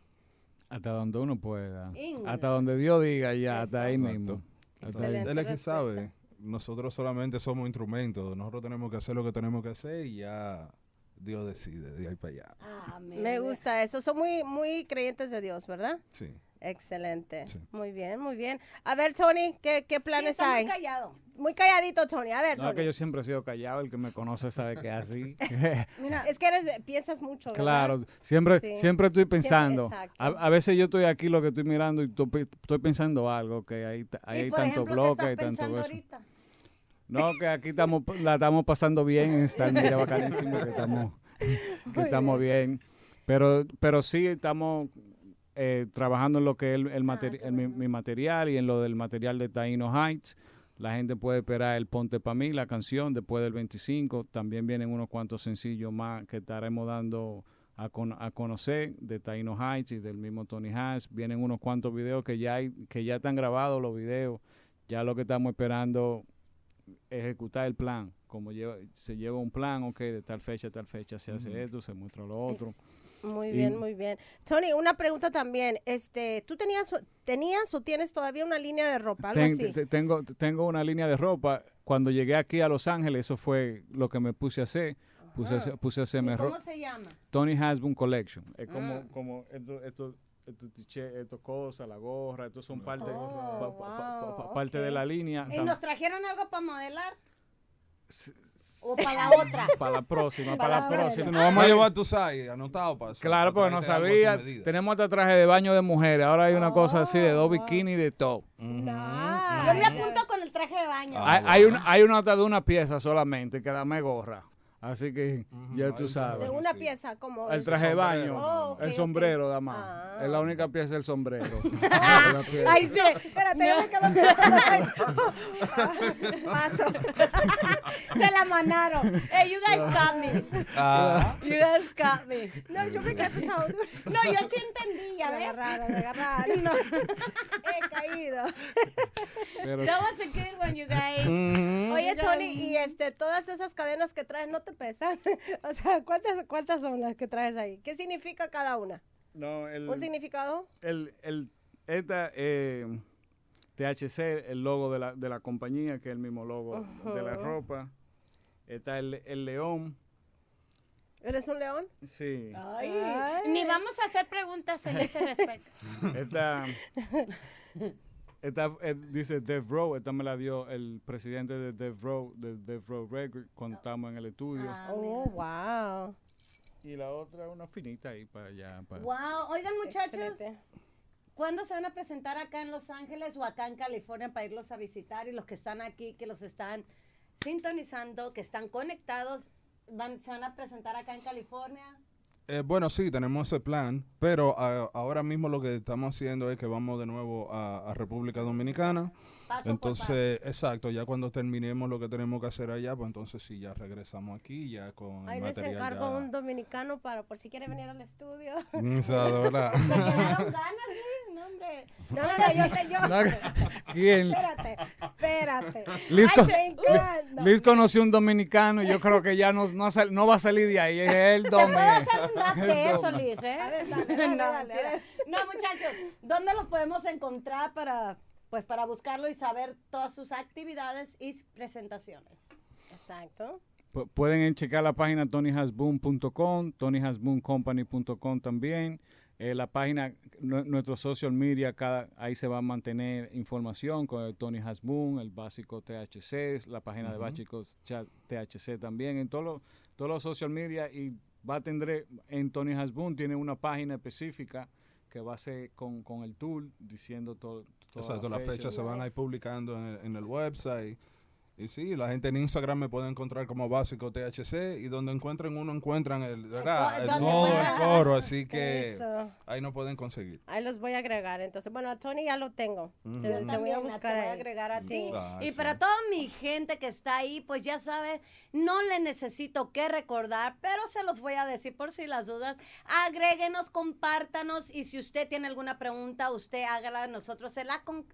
Hasta donde uno pueda. Hasta donde Dios diga ya, hasta ahí mismo. Hasta ahí. Él es que sabe. Nosotros solamente somos instrumentos. Nosotros tenemos que hacer lo que tenemos que hacer y ya Dios decide de ahí para allá. Me gusta eso. Son muy, muy creyentes de Dios, ¿verdad? Sí. Excelente. Muy bien, muy bien. A ver, Tony, ¿qué, qué planes hay? muy callado. Muy calladito, Tony. A ver, No, Tony. que yo siempre he sido callado, el que me conoce sabe que es así. [LAUGHS] Mira, es que eres, piensas mucho, ¿verdad? Claro, siempre, Sí. siempre estoy Siempre- pensando. exacto. a, a veces yo estoy aquí lo que estoy mirando y estoy, pe- estoy pensando algo, que ahí, ahí Y hay tanto ejemplo, ¿qué bloque, hay tanto ahorita? No, que aquí estamos, la estamos pasando bien en esta mira bacanísimo, que estamos, [LAUGHS] que estamos bien. Pero, pero sí estamos eh, trabajando en lo que es el, el materi- en mi, mi material y en lo del material de Taino Heights. La gente puede esperar el Ponte Pa' mí, la canción, después del 25. También vienen unos cuantos sencillos más que estaremos dando a, con- a conocer de Taino Heights y del mismo Tony Haas. Vienen unos cuantos videos que ya, hay, que ya están grabados, los videos. Ya lo que estamos esperando ejecutar el plan. Como lleva, se lleva un plan, ok, de tal fecha a tal fecha se hace esto, se muestra lo otro. Muy Y- bien, muy bien. Tony, una pregunta también. Este, ¿Tú tenías, tenías o tienes todavía una línea de ropa? Algo Ten- así. te- tengo, tengo una línea de ropa. Cuando llegué aquí a Los Ángeles, eso fue lo que me puse a hacer. Puse, a puse a hacerme ro- ¿Cómo se llama? Tony Hasbun Collection. Es como, Ah. como esto, esto, esto, tiche- esto cosa, la gorra, estos son parte, Oh, pa- pa- pa- pa- parte de la línea. ¿Y nos trajeron algo para modelar? ¿O para la otra? [LAUGHS] Para la próxima, Para para la la próxima. Si nos vamos a llevar tu size anotado para Claro, porque no sabía. Tenemos hasta traje de baño de mujeres. Ahora hay una cosa así de dos bikinis de top. Yo me apunto con el traje de baño. Hay, hay, una, hay una hasta de una pieza solamente que dame gorra. Así que ya tú sabes. De una pieza como El traje de baño, Oh, ok, el sombrero, nada más. Es la única pieza del sombrero. [LAUGHS] [LAUGHS] Pieza. Ay, sí. Espérate, yo me quedo. [LAUGHS] Paso. Se la manaron. Hey, you guys got me. Ah. You guys got me. No, yo me quedé pensando. No, yo sí entendí, ya Me ves. agarraron, me agarraron. No. He caído. Pero That sí. was a good one, you guys. Oye, Tony, y este, todas esas cadenas que traes no te pesan. [LAUGHS] O sea, ¿cuántas, cuántas son las que traes ahí? ¿Qué significa cada una? No, el, ¿Un significado? el, el, esta, eh, THC, el logo de la, de la compañía, que es el mismo logo de la ropa. Está el, el león. ¿Eres un león? Sí. Ay, Ni vamos a hacer preguntas en ese [LAUGHS] respecto. Esta, [LAUGHS] esta eh, dice Dev Row, esta me la dio el presidente de Dev Row, de Dev Row Record, cuando estábamos en el estudio. Ah, Oh, wow. Y la otra, una finita ahí para allá. Para Wow, oigan muchachos, Excelente. ¿cuándo se van a presentar acá en Los Ángeles o acá en California para irlos a visitar? Y los que están aquí, que los están sintonizando, que están conectados, van, se van a presentar acá en California. Eh, bueno, sí, tenemos ese plan, pero ah, ahora mismo lo que estamos haciendo es que vamos de nuevo a, a República Dominicana. Paso entonces, exacto, ya cuando terminemos lo que tenemos que hacer allá, pues entonces sí, ya regresamos aquí, ya con Ahí les encargo ya. un dominicano para por si quiere venir al estudio. Mm, o sea, de verdad. [LAUGHS] ¿Quedaron ganas? No, hombre. No, no, no, yo te yo. No, [LAUGHS] ¿quién? Espérate, espérate. Liz, Ay, con- me encanta. Liz conoció un dominicano y yo creo que ya no, no, ha sal- no va a salir de ahí. Es el Te puedo dominicano. hacer un rap de eso, Liz, ¿eh? A ver, dale, [LAUGHS] dale, no, dale, mentira. dale. No, muchachos, ¿dónde los podemos encontrar para, pues, para buscarlo y saber todas sus actividades y presentaciones? Exacto. Pu- Pueden checar la página tonyhasboom.com, tonyhasboomcompany.com también. Eh, la página, nu- nuestro social media, cada, ahí se va a mantener información con el Tony Hasboom, el básico THC, la página de básicos chat THC también, en todos los todos los social media y va a tener, en Tony Hasboom tiene una página específica que va a ser con, con el tool diciendo todo. Exacto, las fechas. fechas se van a ir publicando en el, en el website. Y sí, la gente en Instagram me puede encontrar como básico THC y donde encuentren uno encuentran el, ¿verdad? ¿Dónde El- todo el coro, así [LAUGHS] que Eso. ahí no pueden conseguir. Ahí los voy a agregar. Entonces, bueno, a Tony ya lo tengo. Te, Yo te voy a buscar te voy a agregar a Sí. ti. Ah, y sí. para toda mi gente que está ahí, pues ya sabes, no le necesito que recordar, pero se los voy a decir por si las dudas. Agréguenos, compártanos y si usted tiene alguna pregunta, usted hágala, nosotros se la con-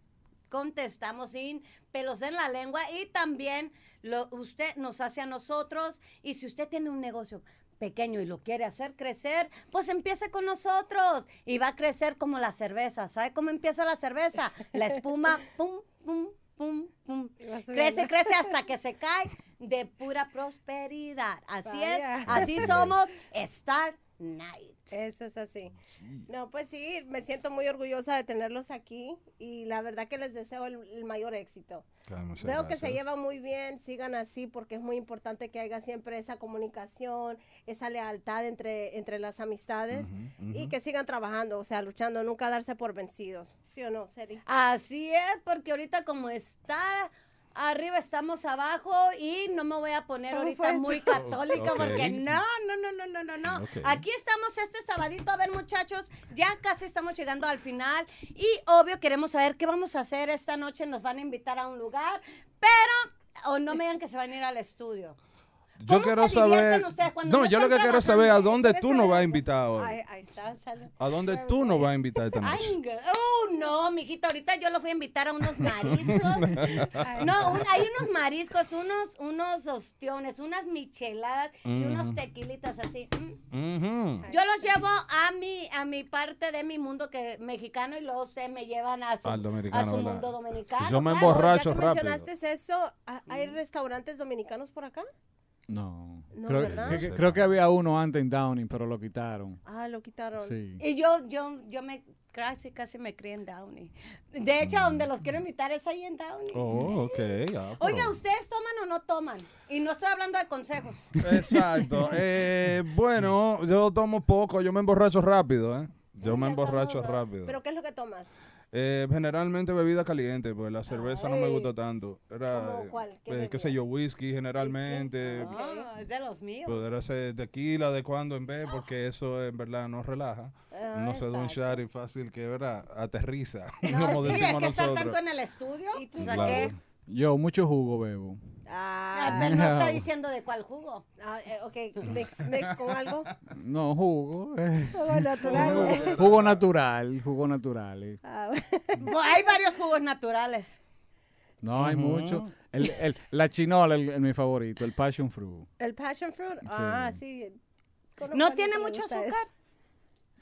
contestamos sin pelos en la lengua y también lo, usted nos hace a nosotros y si usted tiene un negocio pequeño y lo quiere hacer crecer, pues empiece con nosotros y va a crecer como la cerveza. ¿Sabe cómo empieza la cerveza? La espuma, [LAUGHS] pum, pum, pum, pum. Crece, crece hasta que se cae de pura prosperidad. Así Vaya. es, así somos [LAUGHS] Star Night. Eso es así. No, pues sí, me siento muy orgullosa de tenerlos aquí y la verdad que les deseo el, el mayor éxito. Claro, Veo que se llevan muy bien, sigan así porque es muy importante que haya siempre esa comunicación, esa lealtad entre, entre las amistades y que sigan trabajando, o sea, luchando, nunca darse por vencidos. ¿Sí o no, Seri? Así es, porque ahorita como está arriba estamos abajo y no me voy a poner ¿Cómo ahorita muy [LAUGHS] católica porque no, no, no, no, no, no, no. Aquí estamos este sabadito, a ver muchachos, ya casi estamos llegando al final. Y obvio queremos saber qué vamos a hacer esta noche, nos van a invitar a un lugar, pero o no me digan que se van a ir al estudio. Yo ¿Cómo quiero saber. No, no yo lo que quiero saber es a dónde ¿Quieres tú nos saber? vas a invitar hoy. Ahí, está, sale. ¿A dónde tú nos vas a invitar esta noche? Oh, no, mijito, ahorita yo los voy a invitar a unos mariscos. [LAUGHS] no, un- hay unos mariscos, unos, unos ostiones, unas micheladas y unos tequilitas así. Mm. Yo los llevo a mi, a mi parte de mi mundo que mexicano y luego ustedes me llevan a su, a su mundo dominicano. Yo me claro. emborracho ya que rápido. mencionaste eso, ¿ha- ¿hay restaurantes dominicanos por acá? No. No, creo, que, que- creo que había uno antes en Downing, pero lo quitaron. Ah, lo quitaron. Sí. Y yo, yo, yo me casi, casi me crié en Downey. De hecho, a donde los quiero invitar es ahí en Downey. Oh, ok. ya, Oiga, pero- ¿ustedes toman o no toman? Y no estoy hablando de consejos. Exacto. [LAUGHS] Eh, bueno, yo tomo poco, yo me emborracho rápido, ¿eh? Yo me emborracho rápido. ¿Pero qué es lo que tomas? Eh, generalmente bebida caliente, pues la cerveza no me gusta tanto. Era, ¿Cómo cuál? ¿Qué eh, qué sé yo, whisky generalmente. Ah, es de los míos. Podrá ser tequila de cuando en vez, porque eso en verdad nos relaja. Ah, no se da un shot y fácil que, ¿verdad? Aterriza, [LAUGHS] No, como sí, es decimos que estar nosotros. tanto en el estudio. Claro. Yo mucho jugo bebo. Ah, pero no está diciendo de cuál jugo. Ah, eh, ok, mix, mix con algo. No, jugo. eh. Jugo natural. Jugo, jugo natural, jugo natural. eh. Ah, Bueno, Hay varios jugos naturales. No, hay mucho. El, el- la chinola es mi favorito, el passion fruit. el passion fruit. Ah, sí. ¿No tiene mucho azúcar?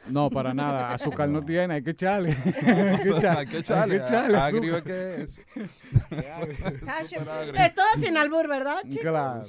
No, para nada. Azúcar no tiene, [LAUGHS] [LAUGHS] hay que echarle. Hay que echarle, Hay que echarle agrio [LAUGHS] azúcar. que es. Fruit. Es todo sin albur, ¿verdad, chicos? Claro.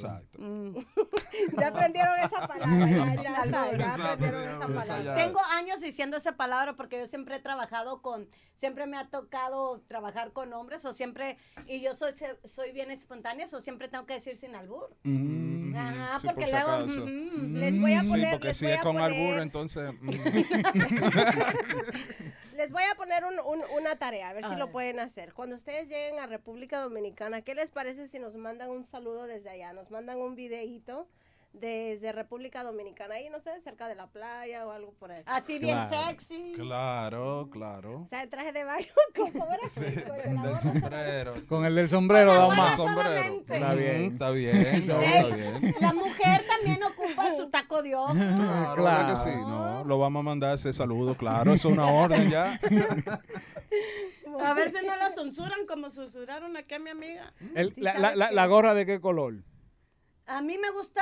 Mm. [LAUGHS] Ya aprendieron esa palabra. Ya, ya, ya, aprendieron esa palabra. Tengo años diciendo esa palabra porque yo siempre he trabajado con, siempre me ha tocado trabajar con hombres o siempre, y yo soy, soy bien espontánea, o siempre tengo que decir sin albur. Mm, Ajá, sí, porque por si luego acaso. mm, Les voy a Sí, poner, porque les si voy es a con poner- albur, entonces. [LAUGHS] Les voy a poner un- un- una tarea, a ver A si lo pueden hacer. Cuando ustedes lleguen a República Dominicana, ¿qué les parece si nos mandan un saludo desde allá? Nos mandan un videíto desde República Dominicana, ahí no sé, cerca de la playa o algo por eso. Así bien Claro. sexy. Claro, claro. O sea, el traje de baño, [LAUGHS] ¿cómo era? Sí, del sombrero. Con el del sombrero, da más. sombrero. Está bien. Está bien, no, está bien. La mujer también ocupa su taco de ojo. Claro, ¿verdad que sí? No, lo vamos a mandar ese saludo, claro, eso es una orden ya. [LAUGHS] A ver si no la censuran como censuraron aquí a mi amiga. El- Sí, la, ¿sabes la- la- la gorra de qué color? A mí me gusta,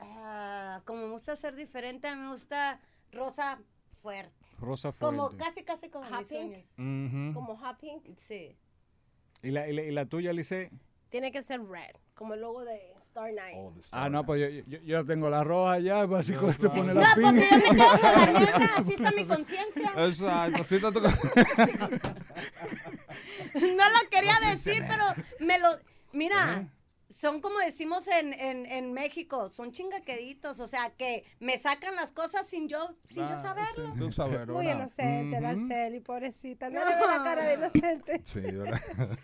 ah, como me gusta ser diferente, a mí me gusta rosa fuerte. Rosa Como fuerte. casi, casi como Hot mis pink. Como hot pink. Sí. ¿Y la, y la, y la tuya, Lice? Tiene que ser red, como el logo de Star Night. Ah, no, pues yo, yo, yo tengo la roja ya, [LAUGHS] básico, te pone No, la porque piña. yo me quedo con la [LAUGHS] negra, así está mi conciencia. Exacto, sí está tu- [LAUGHS] No lo quería decir, pero me lo... Mira, son como decimos en, en, en México, son chingaqueditos, o sea, que me sacan las cosas sin yo, sin yo Ah, saberlo. tú Muy inocente la. Celi, pobrecita. No le ve la cara de inocente. [LAUGHS] Sí, ¿verdad? [LAUGHS]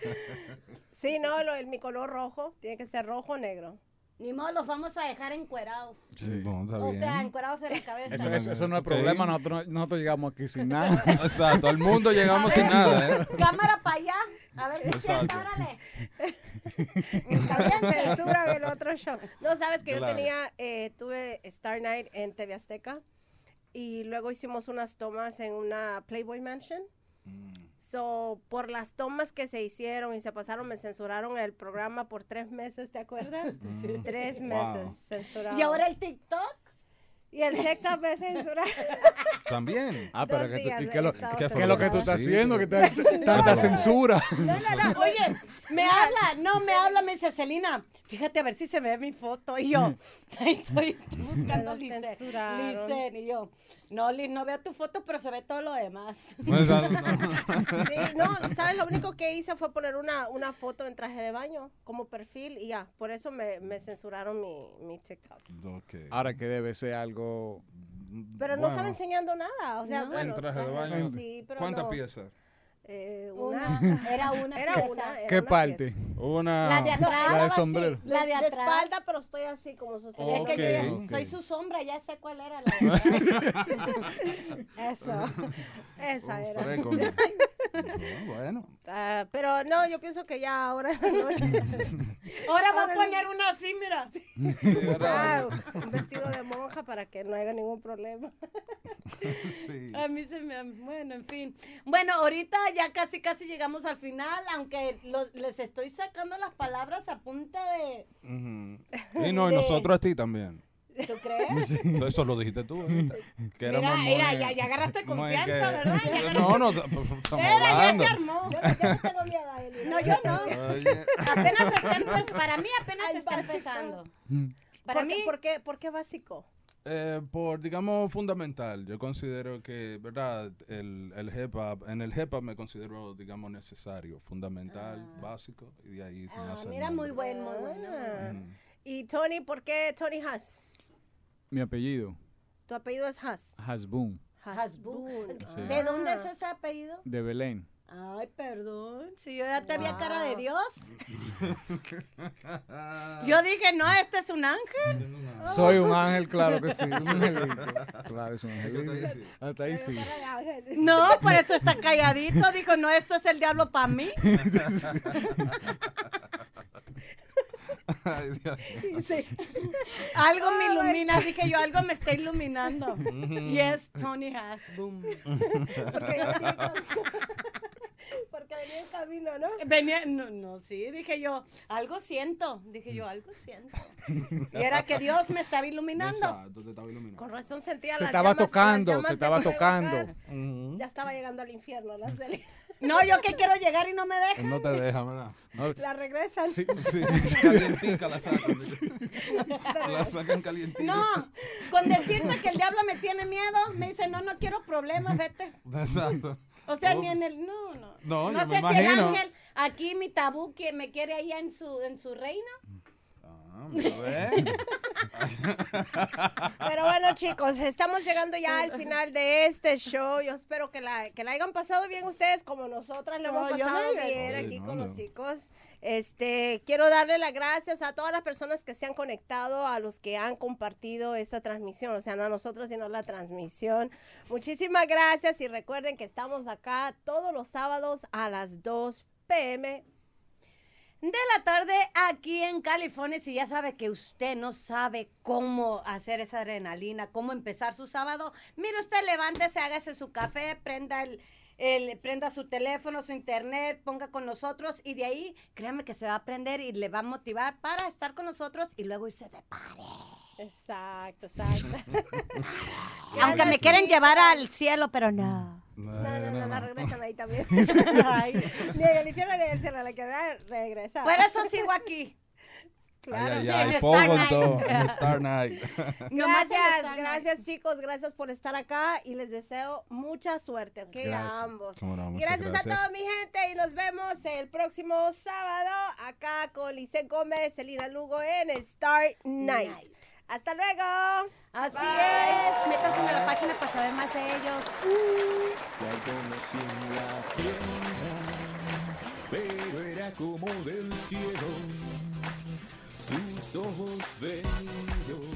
Sí, no, lo, el, mi color rojo tiene que ser rojo o negro. Ni modo, los vamos a dejar encuerados. Sí, no, está O bien. sea, encuerados de la [LAUGHS] cabeza. Eso, eso- eso no es Ok. problema, nosotros, nosotros llegamos aquí sin nada. Exacto, al mundo llegamos sin nada, ¿eh? Cámara para allá. A ver si es Exacto. Censura otro show. No, sabes que yo tenía, eh, tuve Star Night en TV Azteca y luego hicimos unas tomas en una Playboy Mansion. So, por las tomas que se hicieron y se pasaron, me censuraron el programa por tres meses, ¿te acuerdas? [LAUGHS] Tres Wow. meses censurado. Y ahora el TikTok. Y el TikTok me censuraron. También. Ah, pero que tú- días ¿y de qué, lo, es lo que tú estás Sí, haciendo? Que [LAUGHS] tanta censura. No, no, no. [LAUGHS] Oye, me habla, no, me habla, me dice Celina. Fíjate a ver si se me ve mi foto. Y yo, [LAUGHS] ahí estoy, estoy buscando lo Lice. censuraron. Lice, y yo, no, Liz, no veo tu foto, pero se ve todo lo demás. Exacto. Sí, no, ¿sabes? Lo único que hice fue poner una, una foto en traje de baño como perfil y ya. Por eso me, me censuraron mi, mi TikTok. Ok. Ahora que debe ser algo... Pero no estaba enseñando nada. O sea, No. bueno. En traje de ajá, baño. Sí, pero ¿Cuántas no. piezas? Eh, Una, [LAUGHS] era una Era pieza. una. era ¿Qué una parte? pieza. Una. La de atrás. La Estaba sombrero. así, La de de atrás. espalda, pero estoy así como sosteniendo. Es que soy su sombra, ya sé cuál era la [LAUGHS] de. Eso. [LAUGHS] Esa era. No, bueno. Ah, pero no, yo pienso que ya ahora en la noche. [LAUGHS] Ahora va a poner una así, mira. [LAUGHS] Ah, un vestido de monja para que no haya ningún problema. [LAUGHS] Sí. A mí se me... Bueno, en fin. Bueno, ahorita ya casi, casi llegamos al final, aunque lo- les estoy sacando las palabras a punta de... Y no, y De- nosotros a ti también. ¿Tú crees? [LAUGHS] Eso lo dijiste tú ahorita. [LAUGHS] Que Mira, mira, ya, ya agarraste confianza, que- ¿verdad? Ya agarraste- No, no, estamos Era, ya hablando. se armó. Yo, yo no tengo miedo a él. No, yo no. Oye. Apenas está empe- para mí apenas Al está básico. empezando. Para Para mí, mí, ¿por qué, ¿por qué básico? Eh, por, digamos, fundamental. Yo considero que, ¿verdad? El, el hip hop, en el hip hop me considero, digamos, necesario, fundamental, básico, y de ahí se me ah, mira, muy bueno, muy bueno. Ah. Y Tony, ¿por qué Tony Haas? Mi apellido, Tu apellido es Haas. Hasbun, Hasbun. Sí. ¿De dónde es ese apellido? de Belén. Ay, perdón. Si yo ya te vi a cara de Wow. Dios. [LAUGHS] Yo dije, no, este es un ángel. Soy un ángel, claro que sí. Un [LAUGHS] angelito. Claro, es un angelito. Hasta ahí sí. No, por eso está calladito. Dijo, no, esto es el diablo para mí. [LAUGHS] Ay, Dios. Sí. Algo me ilumina. Dije yo, algo me está iluminando. Y es Tony Hasbun. Porque, [LAUGHS] porque venía en camino ¿no? Venía, no, no, sí, dije yo, algo siento, dije yo, algo siento. Y era que Dios me estaba iluminando. Exacto, te estaba iluminando. Con razón sentía Te las estaba llamas- las tocando, llamas te estaba tocando. Ya estaba llegando al infierno, la Celia. No, yo que quiero llegar y no me dejan. No te deja, ¿verdad? La regresan. Sí, [LAUGHS] sí, calientica la sacan. La sacan calientica. No, con decirte que el diablo me tiene miedo, me dice, no, no quiero problemas, vete. Exacto. O sea, Oh. ni en el, no, no. No, yo sé me si el ángel, aquí mi tabú que me quiere allá en su, en su reino. Ah. [LAUGHS] Pero bueno, chicos, estamos llegando ya al final de este show. Yo espero que la, que la hayan pasado bien ustedes, como nosotras lo hemos No, me pasado bien aquí no, con no. los chicos. Este, quiero darle las gracias a todas las personas que se han conectado, a los que han compartido esta transmisión, o sea, no a nosotros, sino la transmisión. Muchísimas gracias y recuerden que estamos acá todos los sábados a las 2 pm de la tarde aquí en California. Si ya sabe que usted no sabe cómo hacer esa adrenalina, cómo empezar su sábado, mire usted, levántese, hágase su café, prenda el, el- prenda su teléfono, su internet, ponga con nosotros y de ahí, créame que se va a aprender y le va a motivar para estar con nosotros y luego irse de party. Exacto, exacto. [LAUGHS] Aunque me quieren llevar al cielo, pero no. No, no, no, la regresan ahí también. [LAUGHS] [LAUGHS] Ay. Ni en el infierno ni en el cielo, la que regresa. Por eso sigo aquí. [LAUGHS] Claro. Ay, ay, ay, Star. Night. en Star Night. Gracias, gracias chicos, gracias por estar acá y les deseo mucha suerte, ¿ok? Gracias. A ambos. No, gracias, gracias. a toda mi gente y nos vemos el próximo sábado acá con Lice Gómez, Celina Lugo en Star Night. Hasta luego. Así Bye. es. Métanse en la página para saber más de ellos. La conocí en la tienda, pero era como del cielo, sus ojos bellos